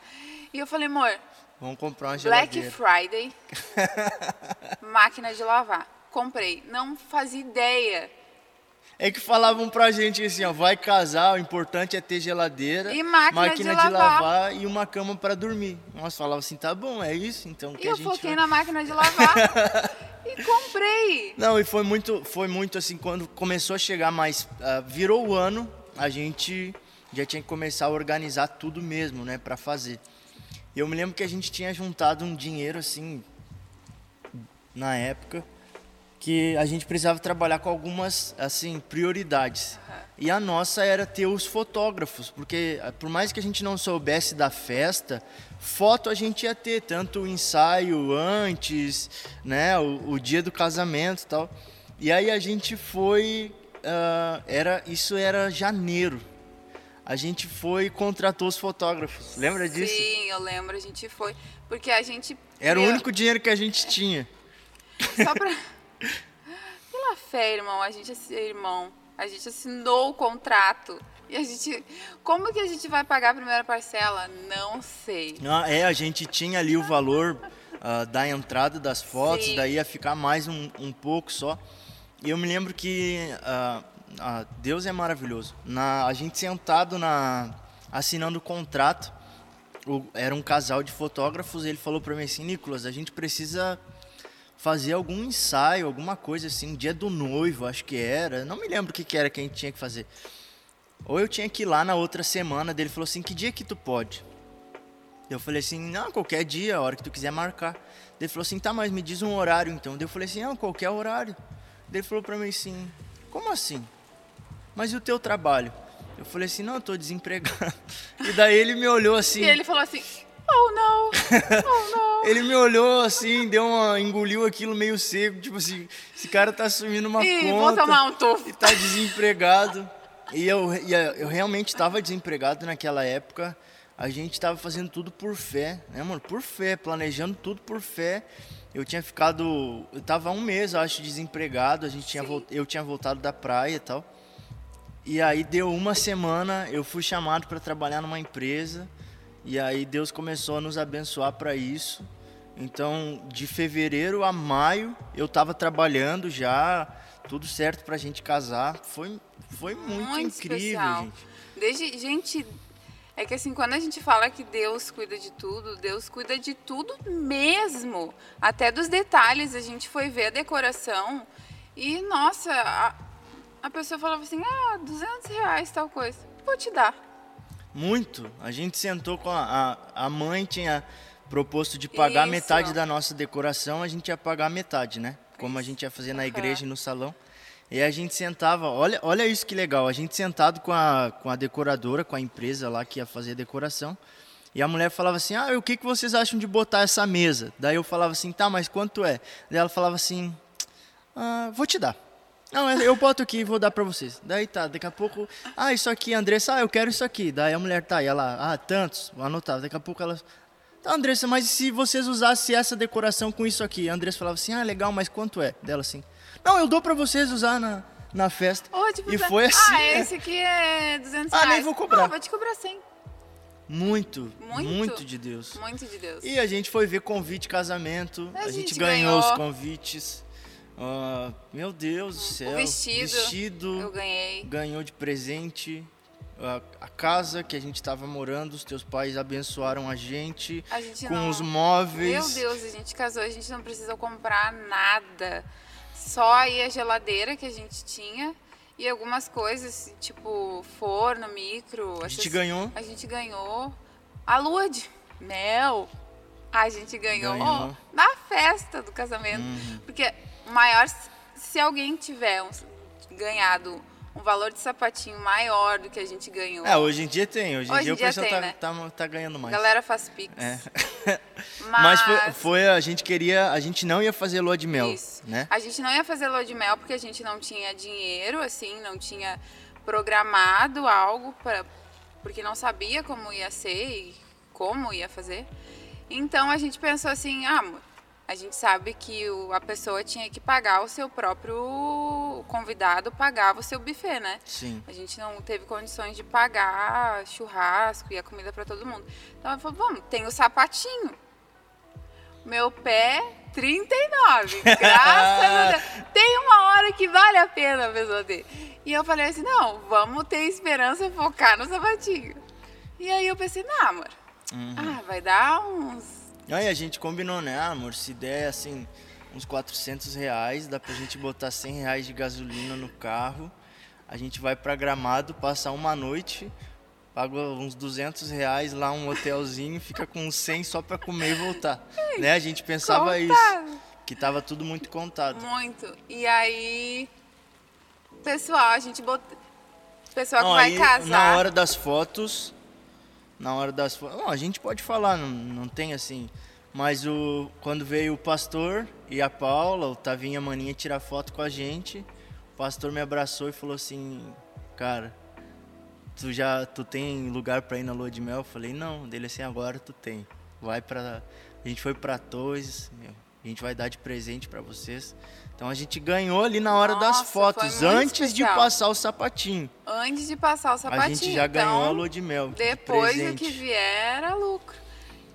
E eu falei, amor, Vamos comprar uma Black geladeira. Friday, máquina de lavar. Comprei. Não fazia ideia. É que falavam pra gente assim, ó, vai casar, o importante é ter geladeira, E máquina de lavar. e uma cama pra dormir. Nós falava assim, tá bom, é isso, então que E eu foquei na máquina de lavar e comprei. Não, e foi muito, foi muito assim, quando começou a chegar mais, ah, virou o ano, a gente já tinha que começar a organizar tudo mesmo, né, para fazer. E eu me lembro que a gente tinha juntado um dinheiro assim, na época, que a gente precisava trabalhar com algumas, assim, prioridades. E a nossa era ter os fotógrafos, porque ah, por mais que a gente não soubesse da festa, foto a gente ia ter, tanto o ensaio antes, né, o, o dia do casamento e tal. E aí a gente foi, ah, era, isso era janeiro. A gente foi e contratou os fotógrafos. Lembra disso? Sim, eu lembro, a gente foi. Porque a gente. Era o único dinheiro que a gente tinha. Só pra. Pela fé, irmão, a gente, assi- irmão, a gente assinou o contrato. E a gente. Como que a gente vai pagar a primeira parcela? Não sei. Ah, é, a gente tinha ali o valor ah, da entrada das fotos, Sim. daí ia ficar mais um, um pouco só. E eu me lembro que ah, ah, Deus é maravilhoso. Na, a gente sentado na assinando o contrato, o- era um casal de fotógrafos, ele falou para mim assim, Nicolas, a gente precisa fazer algum ensaio, alguma coisa assim, dia do noivo, acho que era. Não me lembro o que, que era que a gente tinha que fazer. Ou eu tinha que ir lá na outra semana, dele falou assim, que dia que tu pode? Eu falei assim, não, qualquer dia, a hora que tu quiser marcar. Ele falou assim, tá, mas me diz um horário então. Eu falei assim, não, qualquer horário. Ele falou pra mim assim, como assim? Mas e o teu trabalho? Eu falei assim, não, eu tô desempregado. E daí ele me olhou assim, E ele falou assim: Oh não! Oh não! ele me olhou assim, deu uma, engoliu aquilo meio seco, tipo assim, esse cara tá assumindo uma Ih, vou conta tomar um tufo. e tá desempregado. E eu, e eu realmente estava desempregado naquela época. A gente estava fazendo tudo por fé, né, mano? Por fé, planejando tudo por fé. Eu tinha ficado, eu tava um mês, eu acho, desempregado. A gente tinha, Sim. eu tinha voltado da praia e tal. E aí deu uma semana, eu fui chamado para trabalhar numa empresa. E aí Deus começou a nos abençoar para isso. Então, de fevereiro a maio, eu estava trabalhando já, tudo certo para a gente casar. Foi, foi muito, incrível, especial. gente. Desde, gente, É que assim, quando a gente fala que Deus cuida de tudo, Deus cuida de tudo mesmo. Até dos detalhes. A gente foi ver a decoração e, nossa, a, a pessoa falava assim: ah, 200 reais tal coisa. Vou te dar. Muito. A gente sentou com a, a, a mãe, tinha proposto de pagar Isso. metade da nossa decoração, a gente ia pagar metade, né? Como a gente ia fazer na igreja e no salão. E a gente sentava, olha, olha isso que legal, a gente sentado com a, com a decoradora, com a empresa lá que ia fazer a decoração. E a mulher falava assim: Ah, o que, que vocês acham de botar essa mesa? Daí eu falava assim: Tá, mas quanto é? Daí ela falava assim: ah, Vou te dar. Não, eu boto aqui e vou dar pra vocês. Daí tá, daqui a pouco, ah, isso aqui, Andressa, ah, eu quero isso aqui. Daí a mulher tá, e ela, ah, tantos, vou anotar. Daqui a pouco ela, tá, Andressa, mas se vocês usassem essa decoração com isso aqui? A Andressa falava assim, ah, legal, mas quanto é? Dela assim, não, eu dou pra vocês usar na, na festa. Ô, tipo, e foi assim, Ah, esse aqui é 200 Ah, reais. nem vou cobrar. Ah, vou te cobrar 100. muito, Muito? muito de Deus. Muito de Deus. E a gente foi ver convite casamento, A a, gente, gente ganhou, ganhou. os convites. Ah, meu Deus do céu. vestido, Vestido. Eu ganhei. ganhou de presente a, a casa que a gente estava morando, os teus pais abençoaram a gente A gente com não... os móveis. Meu Deus, a gente casou, a gente não precisou comprar nada. Só aí a geladeira que a gente tinha e algumas coisas, tipo forno, micro. A gente ganhou. A gente ganhou a lua de mel. A gente ganhou, Ganhou. na festa do casamento. Uhum. Porque o maior, se alguém tiver um- ganhado um valor de sapatinho maior do que a gente ganhou, É, hoje em dia tem. Hoje em Hoje dia em o dia pessoal tem, tá, né? tá, tá ganhando mais. galera faz pix. É. Mas, Mas foi, foi- a gente queria, a gente não ia fazer lua de mel, Isso. né? A gente não ia fazer lua de mel porque a gente não tinha dinheiro, assim, não tinha programado algo para porque não sabia como ia ser e como ia fazer. Então a gente pensou assim, ah, amor, a gente sabe que o- a pessoa tinha que pagar o seu próprio convidado pagava o seu buffet, né? Sim. A gente não teve condições de pagar churrasco e a comida para todo mundo. Então ela falou, vamos, tem o sapatinho. Meu pé, 39. Graças a Deus. Tem uma hora que vale a pena a pessoa ter. E eu falei assim, não, vamos ter esperança, focar no sapatinho. E aí eu pensei, não, amor, Uhum. ah, vai dar uns... Aí a gente combinou, né, ah, amor? Se der assim, uns 400 reais, dá pra gente botar 100 reais de gasolina no carro. A gente vai pra Gramado, passar uma noite, paga uns 200 reais lá, um hotelzinho, fica com uns 100 só pra comer e voltar. Né? A gente pensava isso, Contado. que tava tudo muito contado. Muito. E aí, pessoal, a gente botou... Pessoal que Não, vai aí, casar... Na hora das fotos, na hora das não, a gente pode falar, não, não tem assim. Mas o quando veio o pastor e a Paula, o Tavinho e a Maninha tirar foto com a gente, o pastor me abraçou e falou assim, cara, tu já tu tem lugar pra ir na lua de mel? Eu falei, não, dele assim, agora tu tem. Vai pra. A gente foi pra Torres, a gente vai dar de presente pra vocês. Então a gente ganhou ali na hora Nossa, das fotos, antes de especial. passar o sapatinho. Antes de passar o sapatinho. A gente já então, ganhou a lua de mel. de Depois o presente. que vier era lucro.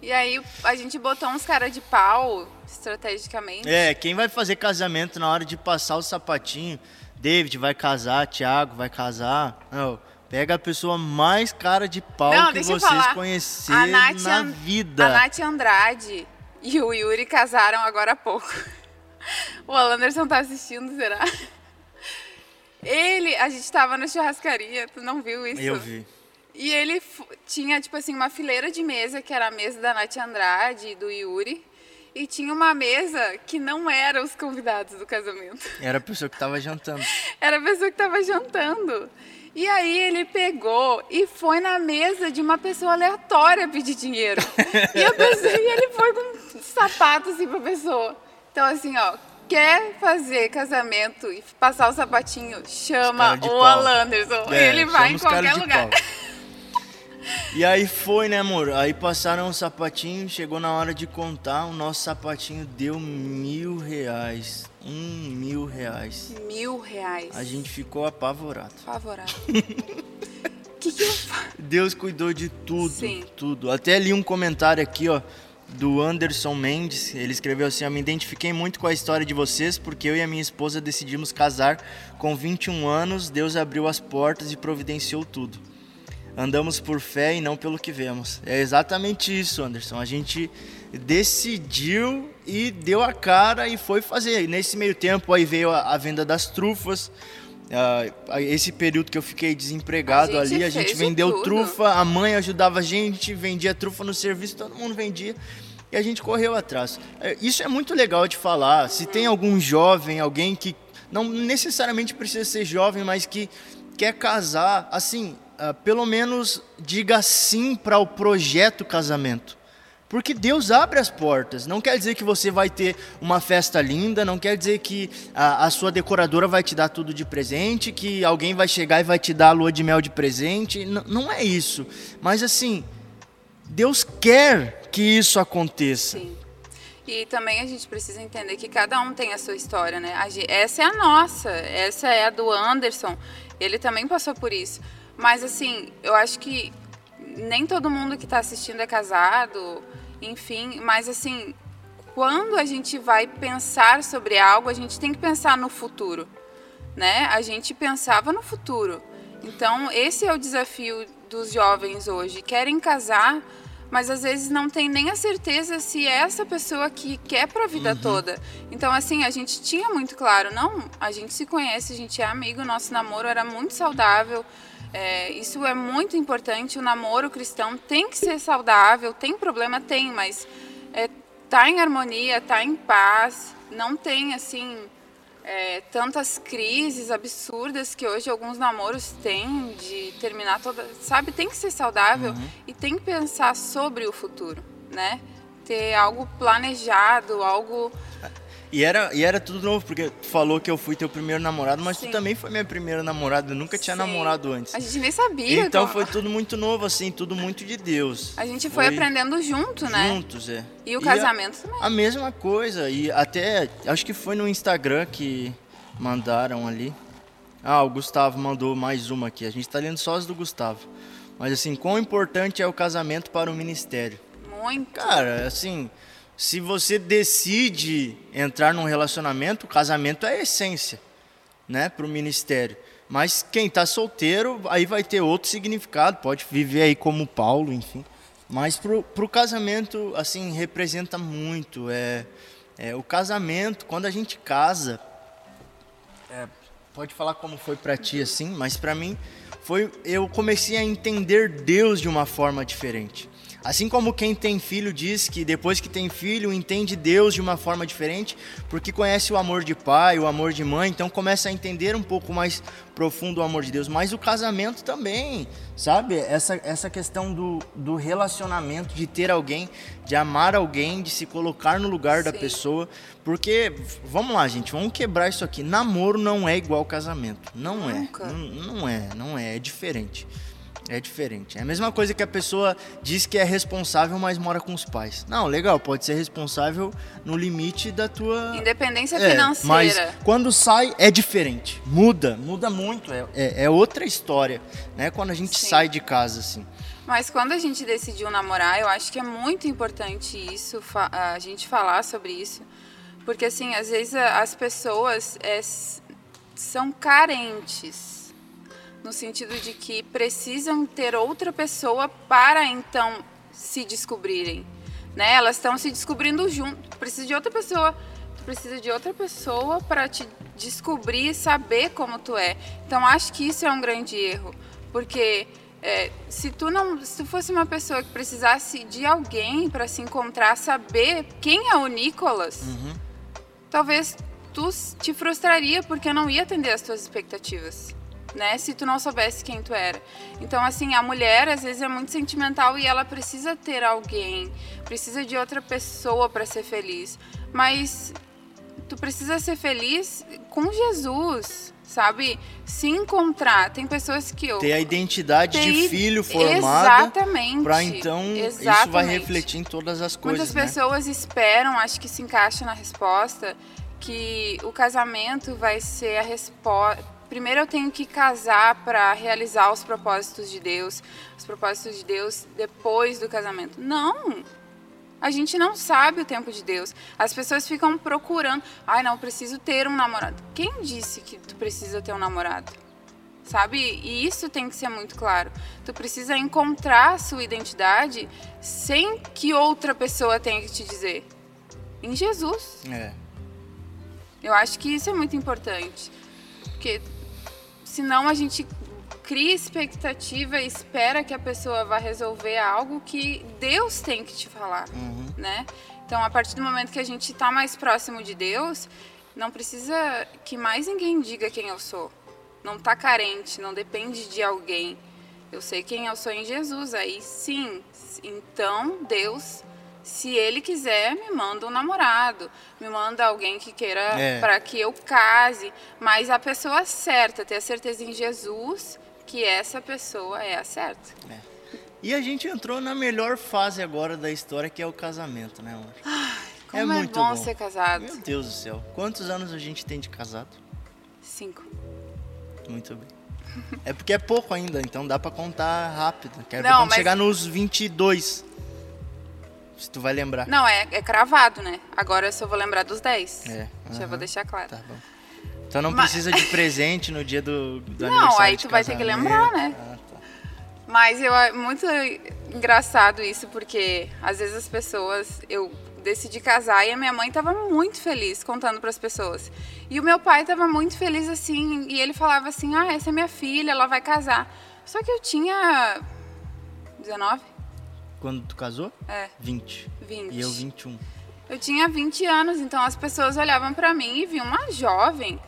E aí a gente botou uns cara de pau, estrategicamente. É, quem vai fazer casamento na hora de passar o sapatinho? David vai casar, Thiago vai casar. Não, pega a pessoa mais cara de pau Não, que vocês Nath, na An- vida. a Nath Andrade e o Yuri casaram agora há pouco. O Alanderson tá assistindo, será? Ele, a gente tava na churrascaria, tu não viu isso? Eu vi. E ele tinha, tipo assim, uma fileira de mesa, que era a mesa da Nath Andrade e do Yuri. E tinha uma mesa que não era os convidados do casamento. Era a pessoa que tava jantando. Era a pessoa que estava jantando. E aí ele pegou e foi na mesa de uma pessoa aleatória pedir dinheiro. E, a pessoa- e ele foi com um sapato assim pra pessoa. Então assim, ó, quer fazer casamento e passar o sapatinho, chama o pau. Alanderson. É, ele vai em qualquer lugar. E aí foi, né, amor? Aí passaram o sapatinho, chegou na hora de contar, o nosso sapatinho deu mil reais. Um mil reais. Mil reais. A gente ficou apavorado. Favorável. O que, que eu faço? Deus cuidou de tudo, Sim. tudo. Até li um comentário aqui, ó, do Anderson Mendes. Ele escreveu assim: "Eu me identifiquei muito com a história de vocês, porque eu e a minha esposa decidimos casar com 21 anos. Deus abriu as portas e providenciou tudo. andamos por fé e não pelo que vemos. É exatamente isso, Anderson. A gente decidiu e deu a cara e foi fazer. Nesse meio tempo aí veio a, a venda das trufas. Uh, esse período que eu fiquei desempregado a ali, a gente vendeu trufa, a mãe ajudava a gente, vendia trufa no serviço, todo mundo vendia e a gente correu atrás. É, isso é muito legal de falar. Se tem algum jovem, alguém que não necessariamente precisa ser jovem, mas que quer casar, assim, uh, pelo menos diga sim para o projeto casamento. Porque Deus abre as portas. Não quer dizer que você vai ter uma festa linda, não quer dizer que a, a, sua decoradora vai te dar tudo de presente, que alguém vai chegar e vai te dar a lua de mel de presente. N não é isso. Mas assim, Deus quer que isso aconteça. Sim. E também a gente precisa entender que cada um tem a sua história, né? Essa é a nossa, essa é a do Anderson. Ele também passou por isso. Mas assim, eu acho que nem todo mundo que está assistindo é casado enfim, mas assim, quando a gente vai pensar sobre algo, a gente tem que pensar no futuro, né? A gente pensava no futuro. Então, esse é o desafio dos jovens hoje. Querem casar, mas às vezes não tem nem a certeza se é essa pessoa que quer para a vida uhum. toda. Então, assim, a gente tinha muito claro, não, a gente se conhece, a gente é amigo, nosso namoro era muito saudável. É, isso é muito importante. O namoro cristão tem que ser saudável. Tem problema? Tem, mas é, tá em harmonia, tá em paz. Não tem, assim, é, tantas crises absurdas que hoje alguns namoros têm de terminar toda. Sabe, tem que ser saudável uhum. e tem que pensar sobre o futuro, né? Ter algo planejado, algo e era, e era tudo novo, porque tu falou que eu fui teu primeiro namorado, mas Sim. tu também foi minha primeira namorada, eu nunca tinha Sim. namorado antes. A gente nem sabia. Então como... foi tudo muito novo, assim, tudo muito de Deus. A gente foi, foi aprendendo junto, né? Juntos, é. E o e casamento a, também. A mesma coisa, e até, acho que foi no Instagram que mandaram ali. Ah, o Gustavo mandou mais uma aqui, a gente tá lendo só as do Gustavo. Mas assim, quão importante é o casamento para o ministério? Muito. Cara, assim, se você decide entrar num relacionamento, o casamento é a essência, né, para o ministério. Mas quem está solteiro, aí vai ter outro significado, pode viver aí como Paulo, enfim. Mas para o casamento, assim, representa muito. É, é, o casamento, quando a gente casa, é, pode falar como foi para ti, assim, mas para mim, foi eu comecei a entender Deus de uma forma diferente. Assim como quem tem filho diz que depois que tem filho entende Deus de uma forma diferente, porque conhece o amor de pai, o amor de mãe, então começa a entender um pouco mais profundo o amor de Deus. Mas o casamento também, sabe? Essa, essa questão do, do relacionamento, de ter alguém, de amar alguém, de se colocar no lugar Sim. da pessoa. Porque, vamos lá, gente, vamos quebrar isso aqui. Namoro não é igual casamento. Não é. Nunca. é. Não, não é, não é. É diferente. É diferente. É a mesma coisa que a pessoa diz que é responsável, mas mora com os pais. Não, legal, pode ser responsável no limite da tua. Independência é, financeira. Mas quando sai, é diferente. Muda, muda muito. É, é, é outra história, né? Quando a gente Sim. sai de casa, assim. Mas quando a gente decidiu namorar, eu acho que é muito importante isso, a gente falar sobre isso. Porque, assim, às vezes as pessoas é, são carentes no sentido de que precisam ter outra pessoa para então se descobrirem, né? Elas estão se descobrindo junto, precisa de outra pessoa, tu precisa de outra pessoa para te descobrir e saber como tu é. Então acho que isso é um grande erro, porque é, se tu não, se tu fosse uma pessoa que precisasse de alguém para se encontrar, saber quem é o Nicolas, uhum. talvez tu te frustraria porque não ia atender as tuas expectativas né? Se tu não soubesse quem tu era. Então, assim, a mulher às vezes é muito sentimental e ela precisa ter alguém, precisa de outra pessoa para ser feliz. Mas tu precisa ser feliz com Jesus, sabe? Se encontrar. Tem pessoas que eu ter a identidade ter... de filho formada. Exatamente. Para então Exatamente. isso vai refletir em todas as coisas. Muitas né? pessoas esperam, acho que se encaixa na resposta, que o casamento vai ser a resposta primeiro eu tenho que casar para realizar os propósitos de Deus, os propósitos de Deus depois do casamento. Não! A gente não sabe o tempo de Deus. As pessoas ficam procurando. Ai, não, preciso ter um namorado. Quem disse que tu precisa ter um namorado? sabe? E isso tem que ser muito claro. Tu precisa encontrar a sua identidade sem que outra pessoa tenha que te dizer. Em Jesus. É. Eu acho que isso é muito importante. Porque senão a gente cria expectativa e espera que a pessoa vá resolver algo que Deus tem que te falar, Uhum. né? Então, a partir do momento que a gente está mais próximo de Deus, não precisa que mais ninguém diga quem eu sou. Não tá carente, não depende de alguém. Eu sei quem eu sou em Jesus. Aí sim, então Deus, se Ele quiser, me manda um namorado, me manda alguém que queira É. para que eu case. Mas a pessoa certa, ter a certeza em Jesus que essa pessoa é a certa. E a gente entrou na melhor fase agora da história, que é o casamento, né, amor? Como é, muito bom, bom. ser casado. Meu Deus do céu. Quantos anos a gente tem de casado? Cinco. Muito bem. É porque é pouco ainda, então dá pra contar rápido. Quero Não, mas- chegar nos 22. Se tu vai lembrar. Não, é, é cravado, né? Agora eu só vou lembrar dos 10. É, Já aham. vou deixar claro. Tá bom. Então não Mas- precisa de presente no dia do, do Não, aniversário aí tu vai ter que lembrar, né? Ah, tá. Mas eu é muito engraçado isso, porque às vezes as pessoas. Eu decidi casar e a minha mãe estava muito feliz contando para as pessoas. E o meu pai estava muito feliz assim, e ele falava assim: ah, essa é minha filha, ela vai casar. Só que eu tinha 19? Quando tu casou? É, 20. 20. E eu 21. Eu tinha 20 anos, então as pessoas olhavam pra mim e viam uma jovem.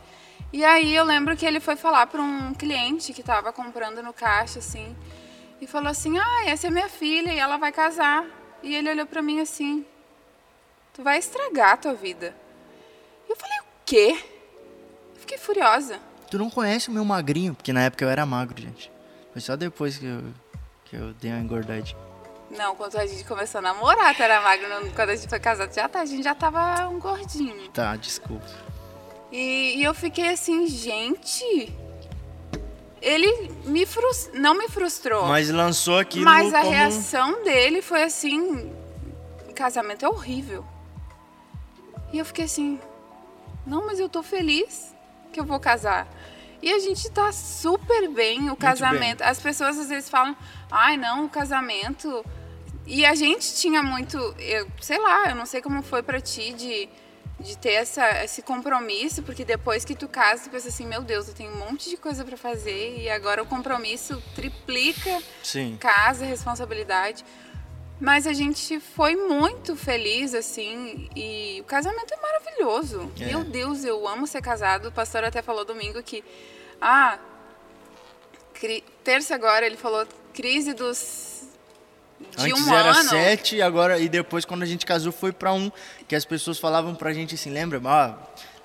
E aí eu lembro que ele foi falar para um cliente que estava comprando no caixa assim, e falou assim: "Ah, essa é minha filha e ela vai casar". E ele olhou pra mim assim: "Tu vai estragar a tua vida". E eu falei: "O quê?" Eu fiquei furiosa. Tu não conhece o meu magrinho, porque na época eu era magro, gente. Foi só depois que eu, que eu dei uma engordadinha. Não, quando a gente começou a namorar, tu era magro, quando a gente foi casado, já tá, a gente já tava um gordinho. Tá, desculpa. E, e eu fiquei assim, gente. Ele me frus- não me frustrou. Mas lançou aquilo mas a como... reação dele foi assim: casamento é horrível. E eu fiquei assim: não, mas eu tô feliz que eu vou casar. E a gente tá super bem, o casamento. As pessoas às vezes falam: ai, não, o casamento. E a gente tinha muito, eu, sei lá, eu não sei como foi pra ti de, de ter essa, esse compromisso, porque depois que tu casa, tu pensa assim: meu Deus, eu tenho um monte de coisa pra fazer e agora o compromisso triplica Sim. casa, responsabilidade. Mas a gente foi muito feliz, assim, e o casamento é maravilhoso. É. Meu Deus, eu amo ser casado. O pastor até falou domingo que, ah, terça agora ele falou crise dos de Antes um era ano. sete, agora e depois quando a gente casou foi pra um, que as pessoas falavam pra gente assim, lembra? Ah,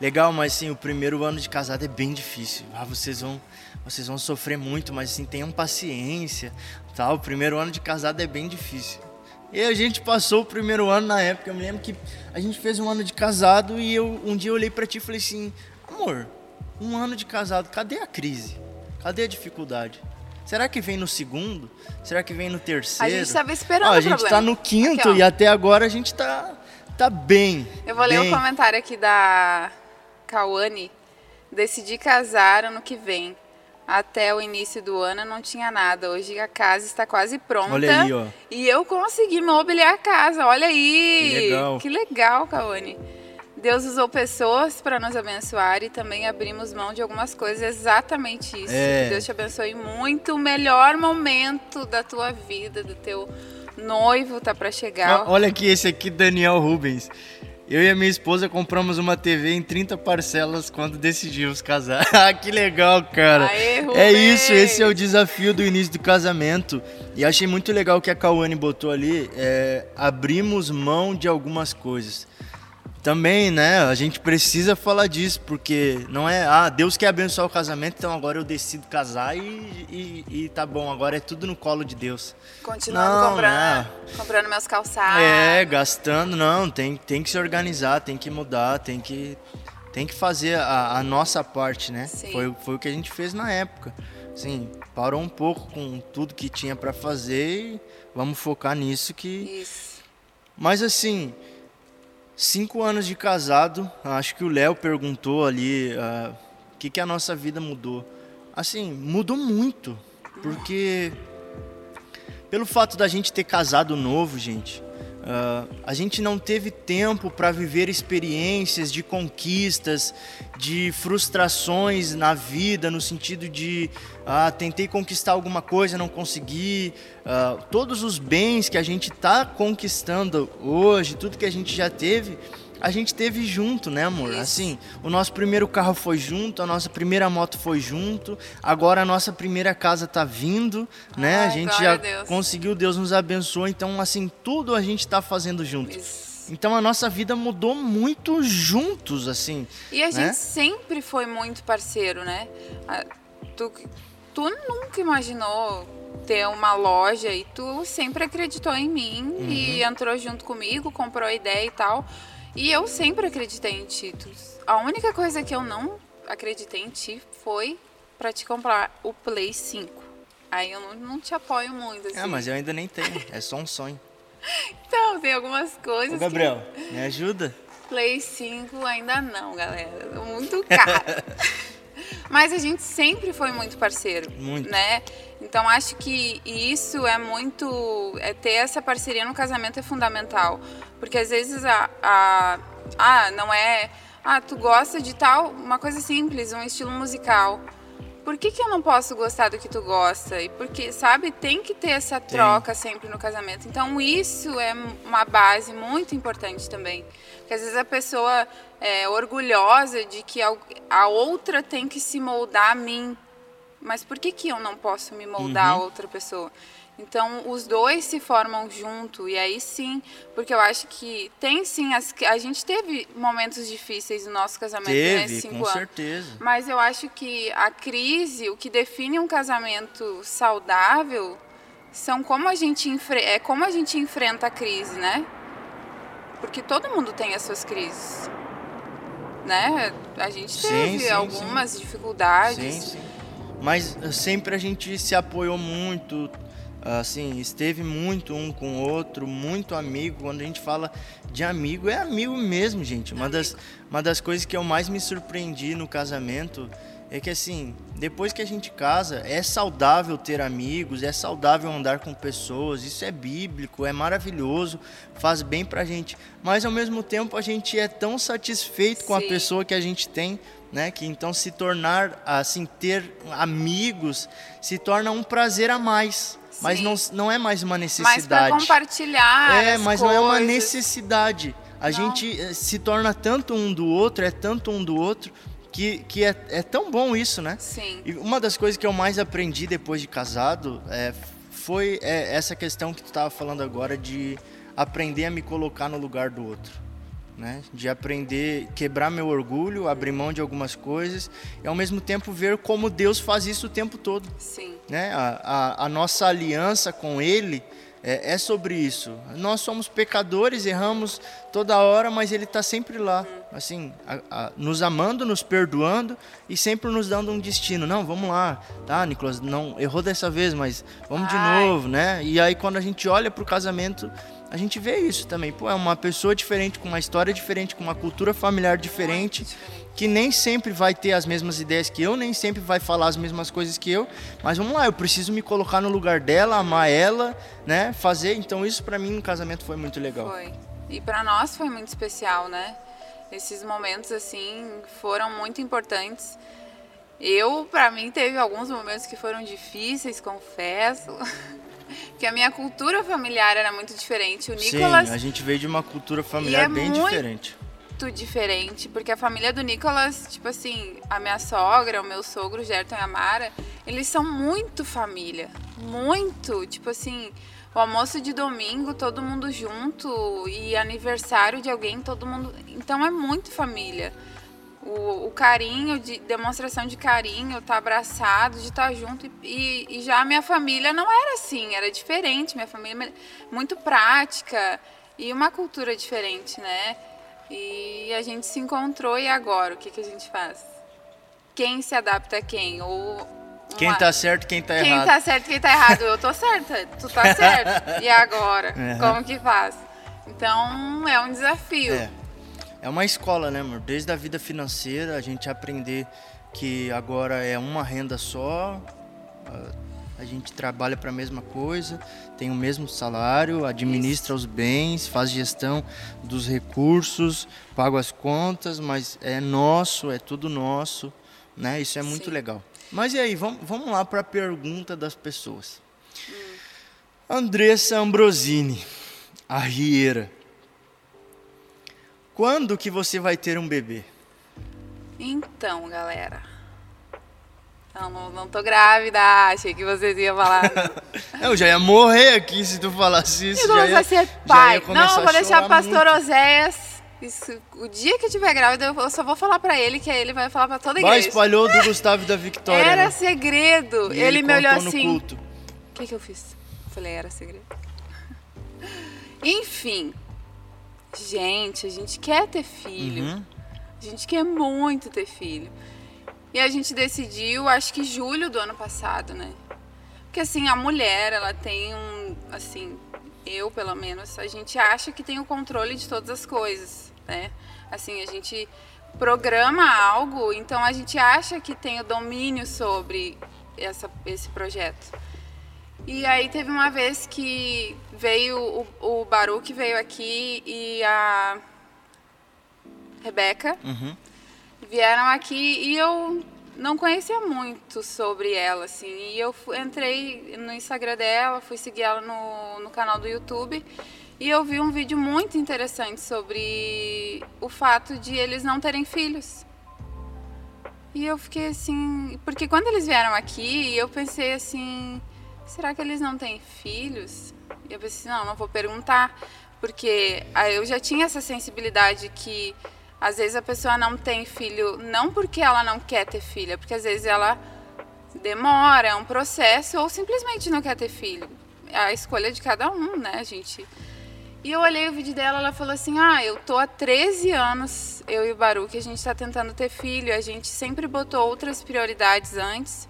legal, mas assim, o primeiro ano de casado é bem difícil. Ah, vocês vão, vocês vão sofrer muito, mas assim, tenham paciência, tal. O primeiro ano de casado é bem difícil. E a gente passou o primeiro ano na época, eu me lembro que a gente fez um ano de casado e eu um dia eu olhei pra ti e falei assim, amor, um ano de casado, cadê a crise? Cadê a dificuldade? Será que vem no segundo? Será que vem no terceiro? A gente tava esperando Ó, a gente problema. tá no quinto Aqui, e até agora a gente tá, tá bem. Eu vou ler bem. um comentário aqui da Kawane. Decidi casar ano que vem. Até o início do ano não tinha nada. Hoje a casa está quase pronta. Olha aí, ó. E eu consegui mobiliar a casa. Olha aí. Que legal. Que legal, Kawane. Deus usou pessoas para nos abençoar e também abrimos mão de algumas coisas. Exatamente isso. É. Deus te abençoe muito. O melhor momento da tua vida, do teu noivo tá para chegar. Ó, Olha aqui esse aqui, Daniel Rubens. Eu e a minha esposa compramos uma TV em 30 parcelas quando decidimos casar. Ah, que legal, cara. Aê, é isso, esse é o desafio do início do casamento. E achei muito legal o que a Cauane botou ali. É, abrimos mão de algumas coisas. Também, né? A gente precisa falar disso, porque não é, ah, Deus quer abençoar o casamento, então agora eu decido casar e, e, e tá bom, agora é tudo no colo de Deus. Continuando Não, comprando, comprando meus calçados. É, gastando, não, tem, tem que se organizar, tem que mudar, tem que, tem que fazer a, a nossa parte, né? Sim. Foi, foi o que a gente fez na época. Assim, parou um pouco com tudo que tinha pra fazer e vamos focar nisso que... Isso. Mas assim, cinco anos de casado, acho que o Léo perguntou ali ah, o que, que a nossa vida mudou. assim, mudou muito. Porque pelo fato da gente ter casado novo, gente, Uh, a gente não teve tempo para viver experiências de conquistas, de frustrações na vida, no sentido de ah, tentei conquistar alguma coisa, não consegui. Uh, todos os bens que a gente está conquistando hoje, tudo que a gente já teve, a gente teve junto, né, amor? Isso. Assim, o nosso primeiro carro foi junto, a nossa primeira moto foi junto, agora a nossa primeira casa tá vindo, né? Ai, a gente já a conseguiu, Deus nos abençoou, então assim, tudo a gente tá fazendo junto. Isso. Então a nossa vida mudou muito juntos, assim. E a né? gente sempre foi muito parceiro, né? Tu, tu nunca imaginou ter uma loja e tu sempre acreditou em mim uhum. e entrou junto comigo, comprou a ideia e tal. E eu sempre acreditei em títulos. A única coisa que eu não acreditei em ti foi para te comprar o Play 5. Aí eu não, não te apoio muito. Assim. É, mas eu ainda nem tenho. É só um sonho. então, tem algumas coisas. Ô, Gabriel, que... me ajuda? Play 5 ainda não, galera. Muito caro. Mas a gente sempre foi muito parceiro, muito. né? Então acho que isso é muito, é ter essa parceria no casamento é fundamental, porque às vezes a, a ah, não é, ah, tu gosta de tal, uma coisa simples, um estilo musical por que, que eu não posso gostar do que tu gosta? E porque, sabe, tem que ter essa troca tem. sempre no casamento. Então, isso é uma base muito importante também. Porque às vezes a pessoa é orgulhosa de que a outra tem que se moldar a mim. Mas por que, que eu não posso me moldar uhum. a outra pessoa? Então, os dois se formam junto, e aí sim, porque eu acho que tem sim, as, a gente teve momentos difíceis no nosso casamento teve, nesses cinco com anos. certeza. Mas eu acho que a crise, o que define um casamento saudável, são como a gente, é como a gente enfrenta a crise, né? Porque todo mundo tem as suas crises. Né? A gente teve sim, sim, algumas sim. dificuldades. Sim, sim. Mas sempre a gente se apoiou muito, assim, esteve muito um com o outro, muito amigo. Quando a gente fala de amigo, é amigo mesmo, gente. Uma das, uma das coisas que eu mais me surpreendi no casamento é que, assim, depois que a gente casa, é saudável ter amigos, é saudável andar com pessoas, isso é bíblico, é maravilhoso, faz bem pra gente. Mas, ao mesmo tempo, a gente é tão satisfeito com Sim. a pessoa que a gente tem né? Que então se tornar assim ter amigos se torna um prazer a mais. Mas não, não é mais uma necessidade. Mas para compartilhar. É, mas coisas. não é uma necessidade. A não. gente eh, se torna tanto um do outro, é tanto um do outro, que, que é, é tão bom isso, né? Sim. E uma das coisas que eu mais aprendi depois de casado é, foi é, essa questão que tu estava falando agora de aprender a me colocar no lugar do outro né? De aprender, quebrar meu orgulho, abrir mão de algumas coisas e ao mesmo tempo ver como Deus faz isso o tempo todo. Sim. Né? A, a, a nossa aliança com Ele é, é, sobre isso. Nós somos pecadores, erramos toda hora, mas Ele está sempre lá, hum. assim, a, a, nos amando, nos perdoando e sempre nos dando um destino. Não, vamos lá, tá, Nicolas? Não errou dessa vez, mas vamos Ai. de novo, né? E aí quando a gente olha para o casamento a gente vê isso também. Pô, é uma pessoa diferente, com uma história diferente, com uma cultura familiar diferente, que nem sempre vai ter as mesmas ideias que eu, nem sempre vai falar as mesmas coisas que eu. Mas vamos lá, eu preciso me colocar no lugar dela, amar ela, né? Fazer. Então isso para mim no casamento foi muito legal. Foi. E para nós foi muito especial, né? Esses momentos assim foram muito importantes. Eu, para mim, teve alguns momentos que foram difíceis, confesso. que a minha cultura familiar era muito diferente. O Nicolas. Sim, a gente veio de uma cultura familiar é bem diferente. Muito diferente, porque a família do Nicolas, tipo assim, a minha sogra, o meu sogro, Gerton e a Mara, eles são muito família. Muito. Tipo assim, o almoço de domingo, todo mundo junto, e aniversário de alguém, todo mundo. Então é muito família o, o, carinho, de demonstração de carinho, estar tá abraçado, de estar tá junto. E, e, já a minha família não era assim, era diferente. Minha família muito prática e uma cultura diferente, né? E a gente se encontrou e agora, o que, que a gente faz? Quem se adapta a quem? Ou uma... Quem tá certo, quem tá quem errado. Quem tá certo, quem tá errado. Eu tô certa, tu tá certo. E agora? Uhum. Como que faz? Então, é um desafio. É é uma escola, né, amor? Desde a vida financeira, a gente aprender que agora é uma renda só, a gente trabalha para a mesma coisa, tem o mesmo salário, administra Isso. os bens, faz gestão dos recursos, paga as contas, mas é nosso, é tudo nosso, né? Isso é muito Sim. legal. Mas e aí, vamos, vamos lá para a pergunta das pessoas. Hum. Andressa Ambrosini, a Riera. Quando que você vai ter um bebê? Então, galera, não, não, não tô grávida, achei que vocês iam falar. eu já ia morrer aqui se tu falasse isso. Eu não ia ser pai. Não, vou deixar o pastor muito. Oséias. Isso, o dia que eu tiver grávida, eu só vou falar pra ele, que aí ele vai falar pra toda a igreja. Vai, espalhou do Gustavo e da Victoria. Era né? segredo. Ele, ele, me olhou assim. O que, que eu fiz? falei, era segredo. Enfim. Gente, a gente quer ter filho. Uhum. A gente quer muito ter filho. E a gente decidiu, acho que julho do ano passado, né? Porque assim, a mulher, ela tem um, assim, eu pelo menos, a gente acha que tem o controle de todas as coisas, né? Assim, a gente programa algo, então a gente acha que tem o domínio sobre essa, esse projeto. E aí teve uma vez que veio o, o Baruch veio aqui e a Rebeca. Uhum vieram aqui e eu não conhecia muito sobre ela, assim. E eu entrei no Instagram dela, fui seguir ela no, no canal do YouTube e eu vi um vídeo muito interessante sobre o fato de eles não terem filhos. E eu fiquei assim, porque quando eles vieram aqui, eu pensei assim, será que eles não têm filhos? E eu pensei, não, não vou perguntar, porque eu já tinha essa sensibilidade que às vezes a pessoa não tem filho não porque ela não quer ter filho, é porque às vezes ela demora, é um processo ou simplesmente não quer ter filho. É a escolha de cada um, né, gente? E eu olhei o vídeo dela, ela falou assim: "Ah, eu tô há 13 anos, eu e o Baruque, a gente está tentando ter filho, a gente sempre botou outras prioridades antes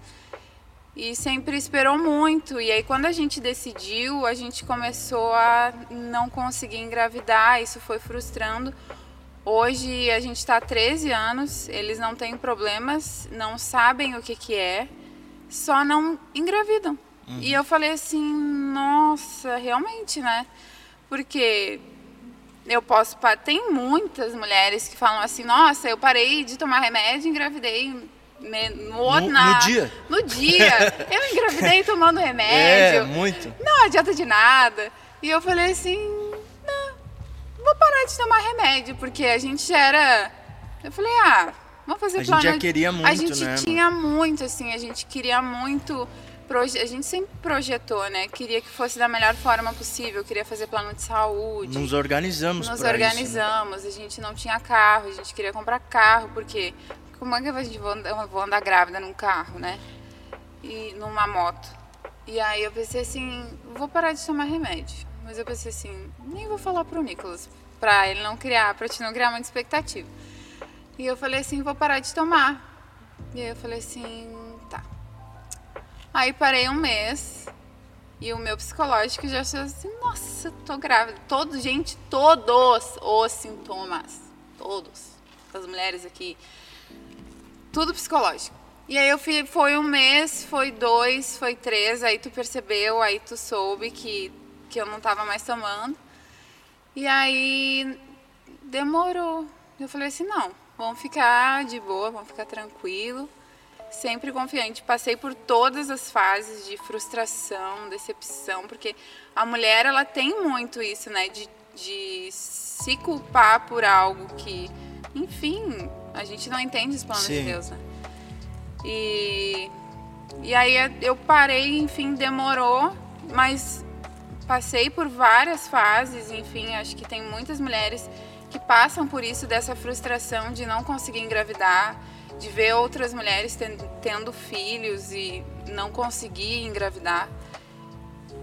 e sempre esperou muito. E aí quando a gente decidiu, a gente começou a não conseguir engravidar, isso foi frustrando Hoje a gente está há 13 anos, eles não têm problemas, não sabem o que, que é, só não engravidam. Uhum. E eu falei assim, nossa, realmente, né? Porque eu posso. Tem muitas mulheres que falam assim, nossa, eu parei de tomar remédio e engravidei no, na, no dia. No dia. eu engravidei tomando remédio. É, muito. Não adianta de nada. E eu falei assim, vou parar de tomar remédio, porque a gente era. Eu falei, ah, vamos fazer a plano. A gente já queria muito, A gente né, tinha muito, assim, a gente queria muito. A gente sempre projetou, né? Queria que fosse da melhor forma possível, queria fazer plano de saúde. Nos organizamos Nos organizamos, isso, né? a gente não tinha carro, a gente queria comprar carro, porque é que a gente vou andar, vou andar grávida num carro, né? E numa moto. E aí eu pensei assim, vou parar de tomar remédio. Mas eu pensei assim, nem vou falar pro Nicolas, pra ele não criar, pra te não criar muita expectativa. E eu falei assim, vou parar de tomar. E aí eu falei assim, tá. Aí parei um mês e o meu psicológico já achou assim, nossa, tô grávida. Todos, gente, todos os sintomas, todos, das mulheres aqui, tudo psicológico. E aí eu fui, foi um mês, foi dois, foi três, aí tu percebeu, aí tu soube que que eu não estava mais tomando. E aí demorou. Eu falei assim, não, vamos ficar de boa, vamos ficar tranquilo. Sempre confiante. Passei por todas as fases de frustração, decepção, porque a mulher ela tem muito isso, né? De, de se culpar por algo que, enfim, a gente não entende os planos Sim. de Deus, né? E, e aí eu parei, enfim, demorou, mas passei por várias fases, enfim, acho que tem muitas mulheres que passam por isso, dessa frustração de não conseguir engravidar, de ver outras mulheres tendo filhos e não conseguir engravidar.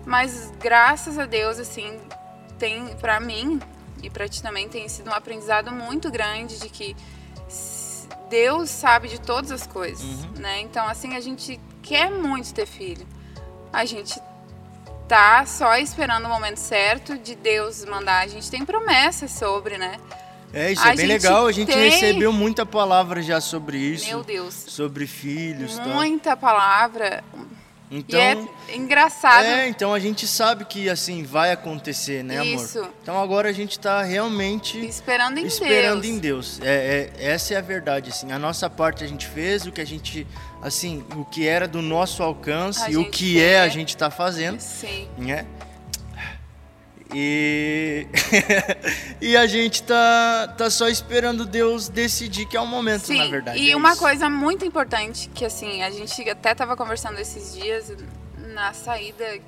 Mas graças a Deus, assim, tem para mim e para ti também tem sido um aprendizado muito grande de que Deus sabe de todas as coisas, uhum. né? Então, assim, a gente quer muito ter filho. A gente tá só esperando o momento certo de Deus mandar. A gente tem promessas sobre, né? É, isso A é bem legal. A gente tem- recebeu muita palavra já sobre isso. Meu Deus. Sobre filhos, tá? Muita palavra. Então, e é engraçado. é, então a gente sabe que assim vai acontecer, né, Isso. amor? Então agora a gente tá realmente Esperando em esperando Deus. em Deus. É, é- essa é a verdade, assim. A nossa parte a gente fez, o que a gente, assim, o que era do nosso alcance A e o que é a fez. gente tá fazendo, Sim. né? E e a gente tá tá só esperando Deus decidir que é o momento, Sim, na verdade. e é uma isso. coisa muito importante que assim, a gente até tava conversando esses dias na saída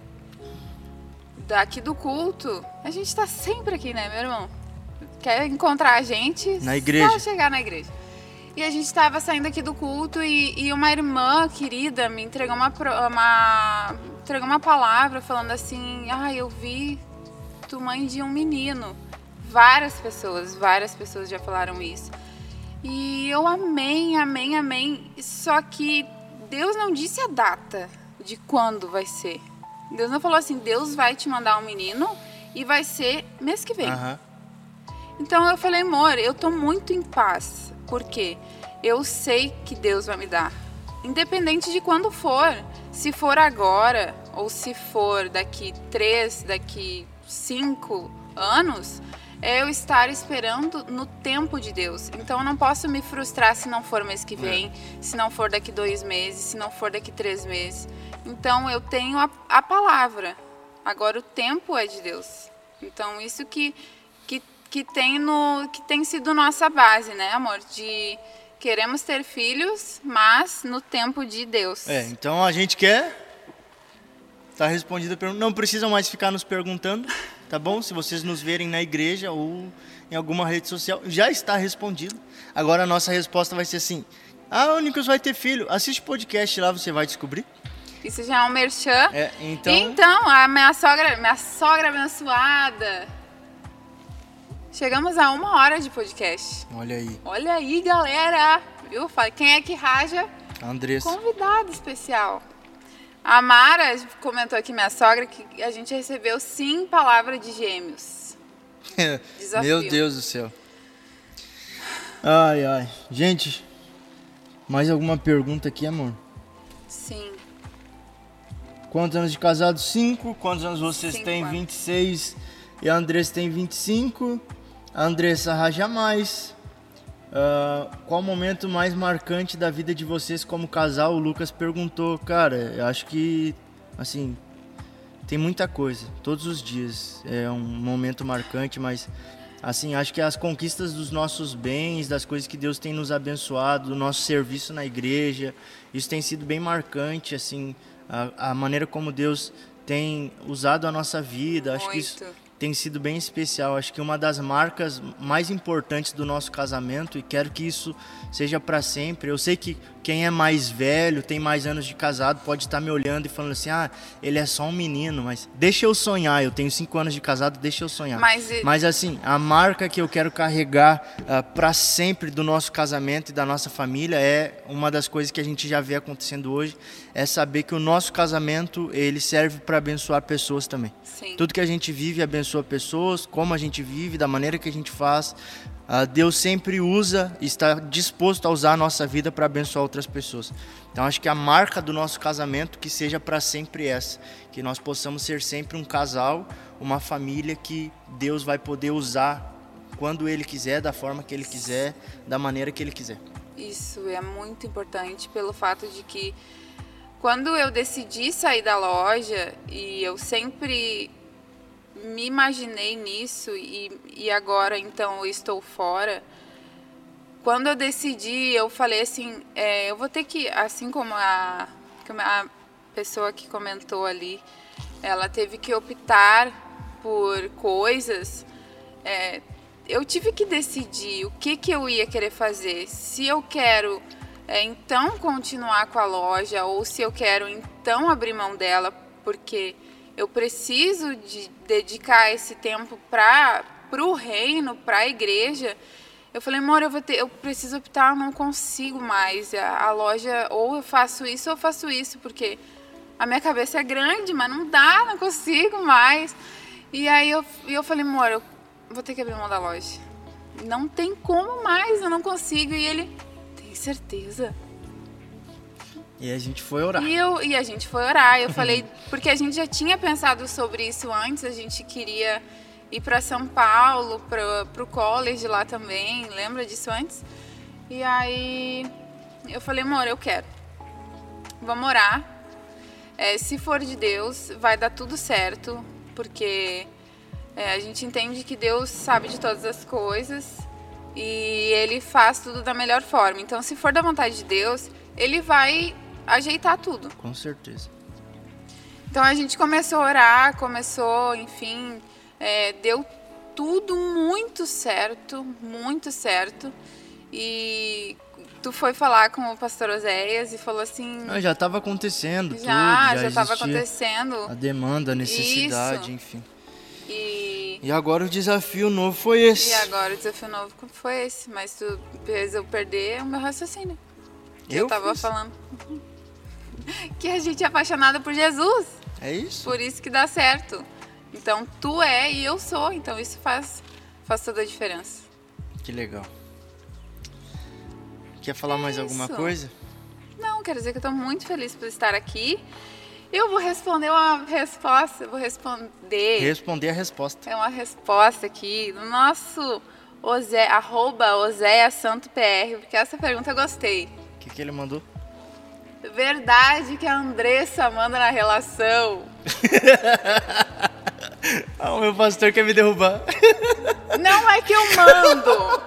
daqui do culto. A gente tá sempre aqui, né, meu irmão? Quer encontrar a gente? Na igreja. Só chegar na igreja. E a gente tava saindo aqui do culto e, e uma irmã querida me entregou uma, uma, entregou uma palavra falando assim: Ah, eu vi mãe de um menino. Várias pessoas, várias pessoas já falaram isso. E eu amei, amei, amei. Só que Deus não disse a data de quando vai ser. Deus não falou assim: Deus vai te mandar um menino e vai ser mês que vem. Aham. Então eu falei, amor, eu tô muito em paz. Porque eu sei que Deus vai me dar. Independente de quando for. Se for agora, ou se for daqui três, daqui cinco anos, é eu estar esperando no tempo de Deus. Então eu não posso me frustrar se não for mês que vem, se não for daqui dois meses, se não for daqui três meses. Então eu tenho a, a palavra. Agora o tempo é de Deus. Então isso que que, que tem no que tem sido nossa base, né, amor? De queremos ter filhos, mas no tempo de Deus. É, então a gente quer. Tá respondida a pergunta. Não precisam mais ficar nos perguntando, tá bom? Se vocês nos verem na igreja ou em alguma rede social, já está respondido. Agora a nossa resposta vai ser assim: Ah, o Nicolas vai ter filho. Assiste o podcast lá, você vai descobrir. Isso já é um merchan. É, então. Então, a minha sogra, minha sogra abençoada. Chegamos a uma hora de podcast. Olha aí, Olha aí, galera. Viu? Quem é que raja? Andressa. Convidado especial. A Mara comentou aqui, minha sogra, que a gente recebeu sim palavra de gêmeos. Desafio. Meu Deus do céu. Ai, ai. Gente, mais alguma pergunta aqui, amor? Sim. Quantos anos de casado? 5. Quantos anos vocês Cinco têm? anos. 26. E a Andressa tem 25. A Andressa raja mais. Ah, qual o momento mais marcante da vida de vocês como casal? O Lucas perguntou. Cara, eu acho que, assim, tem muita coisa. Todos os dias é um momento marcante, mas, assim, acho que as conquistas dos nossos bens, das coisas que Deus tem nos abençoado, do nosso serviço na igreja, isso tem sido bem marcante, assim, a, a maneira como Deus tem usado a nossa vida. Acho que isso Muito. Tem sido bem especial. Acho que uma das marcas mais importantes do nosso casamento e quero que isso seja para sempre. Eu sei que quem é mais velho, tem mais anos de casado, pode estar me olhando e falando assim: "Ah, ele é só um menino", mas deixa eu sonhar. Eu tenho cinco anos de casado, deixa eu sonhar. Mas, Mas assim, a marca que eu quero carregar para sempre do nosso casamento e da nossa família é uma das coisas que a gente já vê acontecendo hoje, é saber que o nosso casamento ele serve para abençoar pessoas também. Sim. Tudo que a gente vive abençoa pessoas, como a gente vive, da maneira que a gente faz. Ah, Deus sempre usa está disposto a usar a nossa vida para abençoar outras pessoas. Então acho que a marca do nosso casamento que seja para sempre essa, que nós possamos ser sempre um casal, uma família que Deus vai poder usar quando ele quiser, da forma que ele quiser, da maneira que ele quiser. Isso é muito importante pelo fato de que quando eu decidi sair da loja e eu sempre me imaginei nisso e, e agora então eu estou fora. Quando eu decidi, eu falei assim, é, eu vou ter que, assim como a, a pessoa que comentou ali, ela teve que optar por coisas. é, eu tive que decidir o que, que eu ia querer fazer. Se eu quero é, então continuar com a loja ou se eu quero então abrir mão dela, porque eu preciso de dedicar esse tempo para o reino, para a igreja. Eu falei, amor, eu, vou ter, eu preciso optar, eu não consigo mais. A, a loja, ou eu faço isso ou eu faço isso, porque a minha cabeça é grande, mas não dá, não consigo mais. E aí eu, eu falei, amor, eu vou ter que abrir mão da loja. não tem como mais, eu não consigo. E ele, tem certeza? E a gente foi orar. E, eu, e a gente foi orar. Eu falei, porque a gente já tinha pensado sobre isso antes, a gente queria ir para São Paulo, para o college lá também, lembra disso antes? E aí eu falei, amor, eu quero. Vamos orar. É, se for de Deus, vai dar tudo certo, porque é, a gente entende que Deus sabe de todas as coisas e Ele faz tudo da melhor forma. Então, se for da vontade de Deus, Ele vai ajeitar tudo. Com certeza. Então a gente começou a orar, começou, enfim, é, deu tudo muito certo, muito certo. E tu foi falar com o pastor Oséias e falou assim. Ah, já estava acontecendo, já, tudo, já estava acontecendo. A demanda, a necessidade, Isso. enfim. E, E agora o desafio novo foi esse. e agora o desafio novo foi esse, mas tu fez eu perder o meu raciocínio. Eu, Eu tava fiz. falando. Que a gente é apaixonada por Jesus. É isso? Por isso que dá certo. Então tu é e eu sou, então isso faz, faz toda a diferença. Que legal. Quer falar mais alguma isso. coisa? Não, quero dizer que eu tô muito feliz por estar aqui. Eu vou responder uma resposta, eu vou responder. Responder a resposta. É uma resposta aqui do nosso Ozé, arroba Oséia Santo PR, porque essa pergunta eu gostei. O que, que ele mandou? Verdade que a Andressa manda na relação? Ah, o meu pastor quer me derrubar. Não é que eu mando.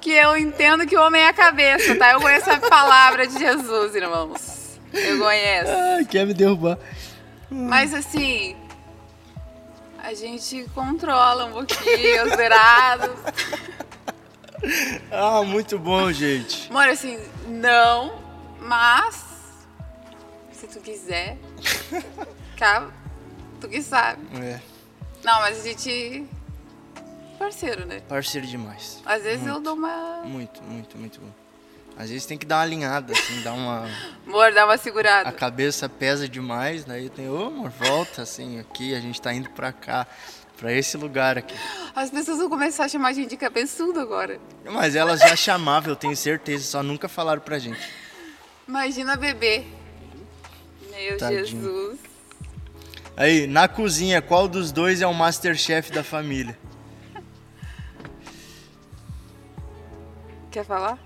Que eu entendo que o homem é a cabeça, tá? Eu conheço a palavra de Jesus, irmãos. Eu conheço. Ah, quer me derrubar. Mas assim, a gente controla um pouquinho os virados. Ah, muito bom, gente. Amor, assim, não, mas tu quiser, cá, tu que sabe. É, Não, mas a gente. Parceiro, né? parceiro demais. Às vezes eu dou uma. Muito, muito, muito bom. Às vezes tem que dar uma alinhada, assim, dar uma. Amor, dá uma A segurada. cabeça pesa demais, daí tem, ô amor, volta assim, aqui, a gente tá indo pra cá, pra esse lugar aqui. As pessoas vão começar a chamar a gente de cabeçudo agora. Mas elas já chamavam, eu tenho certeza, só nunca falaram pra gente. Imagina bebê. Meu Tadinho. Jesus. Aí, na cozinha, qual dos dois é o masterchef da família? Quer falar?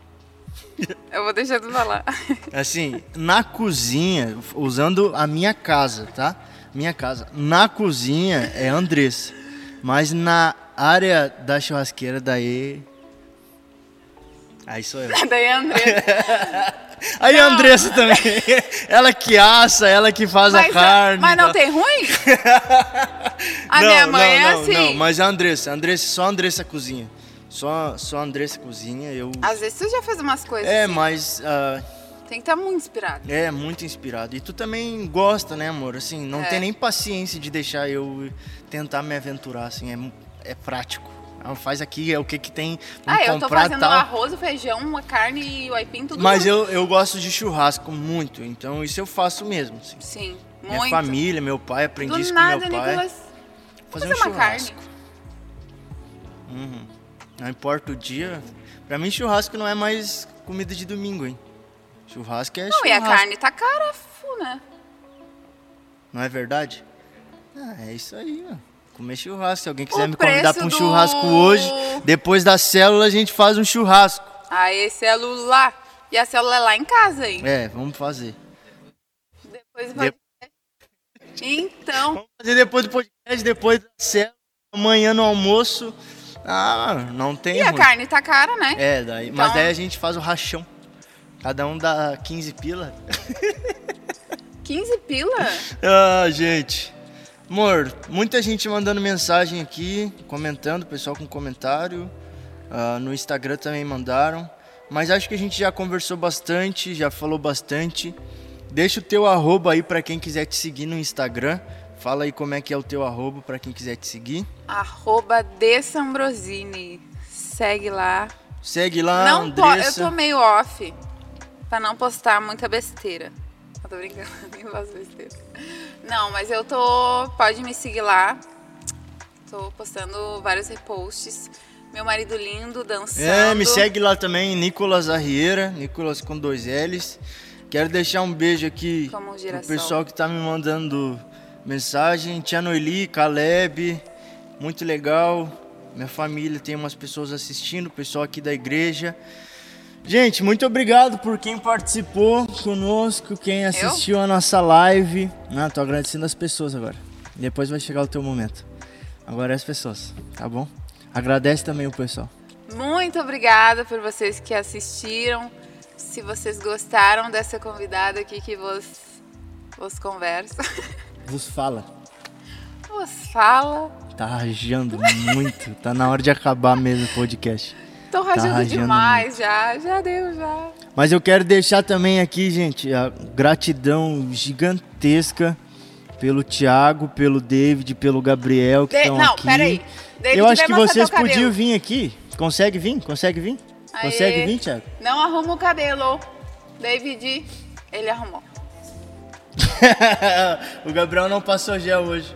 Eu vou deixar tu falar. Assim, na cozinha, usando a minha casa, tá? Minha casa. Na cozinha é Andressa. Mas na área da churrasqueira, daí. Aí sou eu. Daí a Andressa. Aí a Andressa também. Ela que assa, ela que faz a Mas, carne. mas não tá? tem ruim? A não, minha mãe não, é não, assim. Não, mas a Andressa, a Andressa, só a Andressa cozinha. Só, só a Andressa cozinha, eu. Às vezes tu já faz umas coisas É, assim. mas ah, Tem que estar muito inspirado. é muito inspirado. E tu também gosta, né, amor? Assim, não É. tem nem paciência de deixar eu tentar me aventurar, assim, é, é prático. Faz aqui, é o que que tem, Ah, eu tô fazendo tal. arroz, feijão, a carne e o aipim, tudo Mas eu, eu gosto de churrasco muito, então isso eu faço mesmo. Assim. Sim, Minha muito. família, meu pai, aprendi Do isso nada, com meu pai. Nicolas. fazer fazer um uma carne. churrasco. Uhum. Não importa o dia. Pra mim, churrasco não é mais comida de domingo, hein? Churrasco é Não, churrasco. e a carne tá cara, fu, né? Não é verdade? Ah, é isso aí, ó. Comer churrasco. Se alguém quiser O me convidar pra um do- churrasco hoje, depois da célula a gente faz um churrasco. Aí, célula. E a célula é lá em casa, hein? É, vamos fazer. Depois vai... Então, Vamos fazer depois do podcast, depois da célula, amanhã no almoço. Ah, não tem e a ruim. carne tá cara, né? É, daí, mas Então- daí a gente faz o rachão. Cada um dá 15 pila. 15 pila? Ah, gente. Amor, muita gente mandando mensagem aqui, comentando, pessoal com comentário. Ah, no Instagram também mandaram. Mas acho que a gente já conversou bastante, já falou bastante. Deixa o teu arroba aí pra quem quiser te seguir no Instagram. Fala aí como é que é o teu arroba pra quem quiser te seguir. Arroba Dessambrosini. Segue lá. Segue lá, não po- eu Andressa. tô meio off pra não postar muita besteira. Eu tô brincando, nem faço besteira. Não, mas eu tô. Pode me seguir lá. Tô postando vários reposts. meu marido lindo dançando. É, me segue lá também, Nicolas Arrieira, Nicolas com dois L's. Quero deixar um beijo aqui Como pro girassol. pessoal que tá me mandando mensagem. Tia Noeli, Caleb, muito legal. Minha família tem umas pessoas assistindo, o pessoal aqui da igreja. Gente, muito obrigado por quem participou conosco, quem assistiu a nossa live. Ah, tô agradecendo as pessoas agora. Depois vai chegar o teu momento. Agora é as pessoas, tá bom? Agradece também o pessoal. Muito obrigada por vocês que assistiram. Se vocês gostaram dessa convidada aqui que vos, vos conversa, Vos fala. vos fala. Tá rajando muito. Tá na hora de acabar mesmo o podcast. Tô rajando rajando demais já, já deu já. Mas eu quero deixar também aqui, gente, a gratidão gigantesca pelo Thiago, pelo David, pelo Gabriel que De- estão não, aqui. peraí. David, eu acho que vocês podiam vir aqui. Consegue vir? Consegue vir? Aê. Consegue vir, Thiago? Não arruma o cabelo. David, ele arrumou. o Gabriel não passou gel hoje.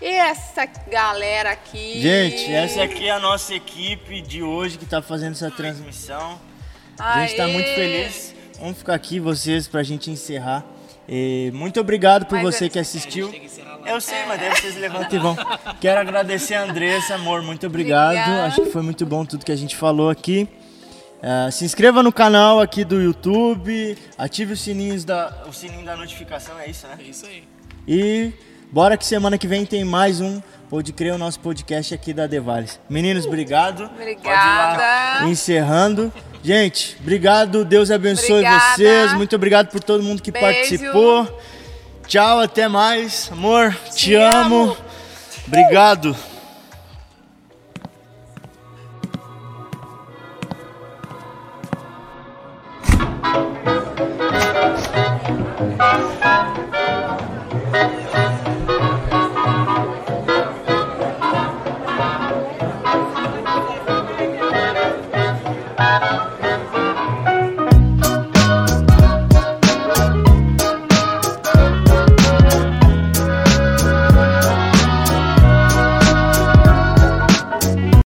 E essa galera aqui. Gente, essa aqui é a nossa equipe de hoje que tá fazendo essa transmissão. A gente tá Aê. muito feliz. Vamos ficar aqui, vocês, pra gente encerrar. E muito obrigado por Mas você que assistiu. Eu sei, mas daí vocês levantam e vão. Quero agradecer a Andressa, amor, muito obrigado. Obrigada. Acho que foi muito bom tudo que a gente falou aqui. Ah, se inscreva no canal aqui do YouTube, ative os sininhos da, o sininho da notificação, é isso, né? É isso aí. E bora que semana que vem tem mais um Pode Crer, o nosso podcast aqui da Devales. Meninos, obrigado. Obrigada. encerrando. Gente, obrigado. Deus abençoe Obrigada. vocês. Muito obrigado por todo mundo que Beijo. participou. Tchau, até mais. Amor, te, Te amo. amo. Obrigado.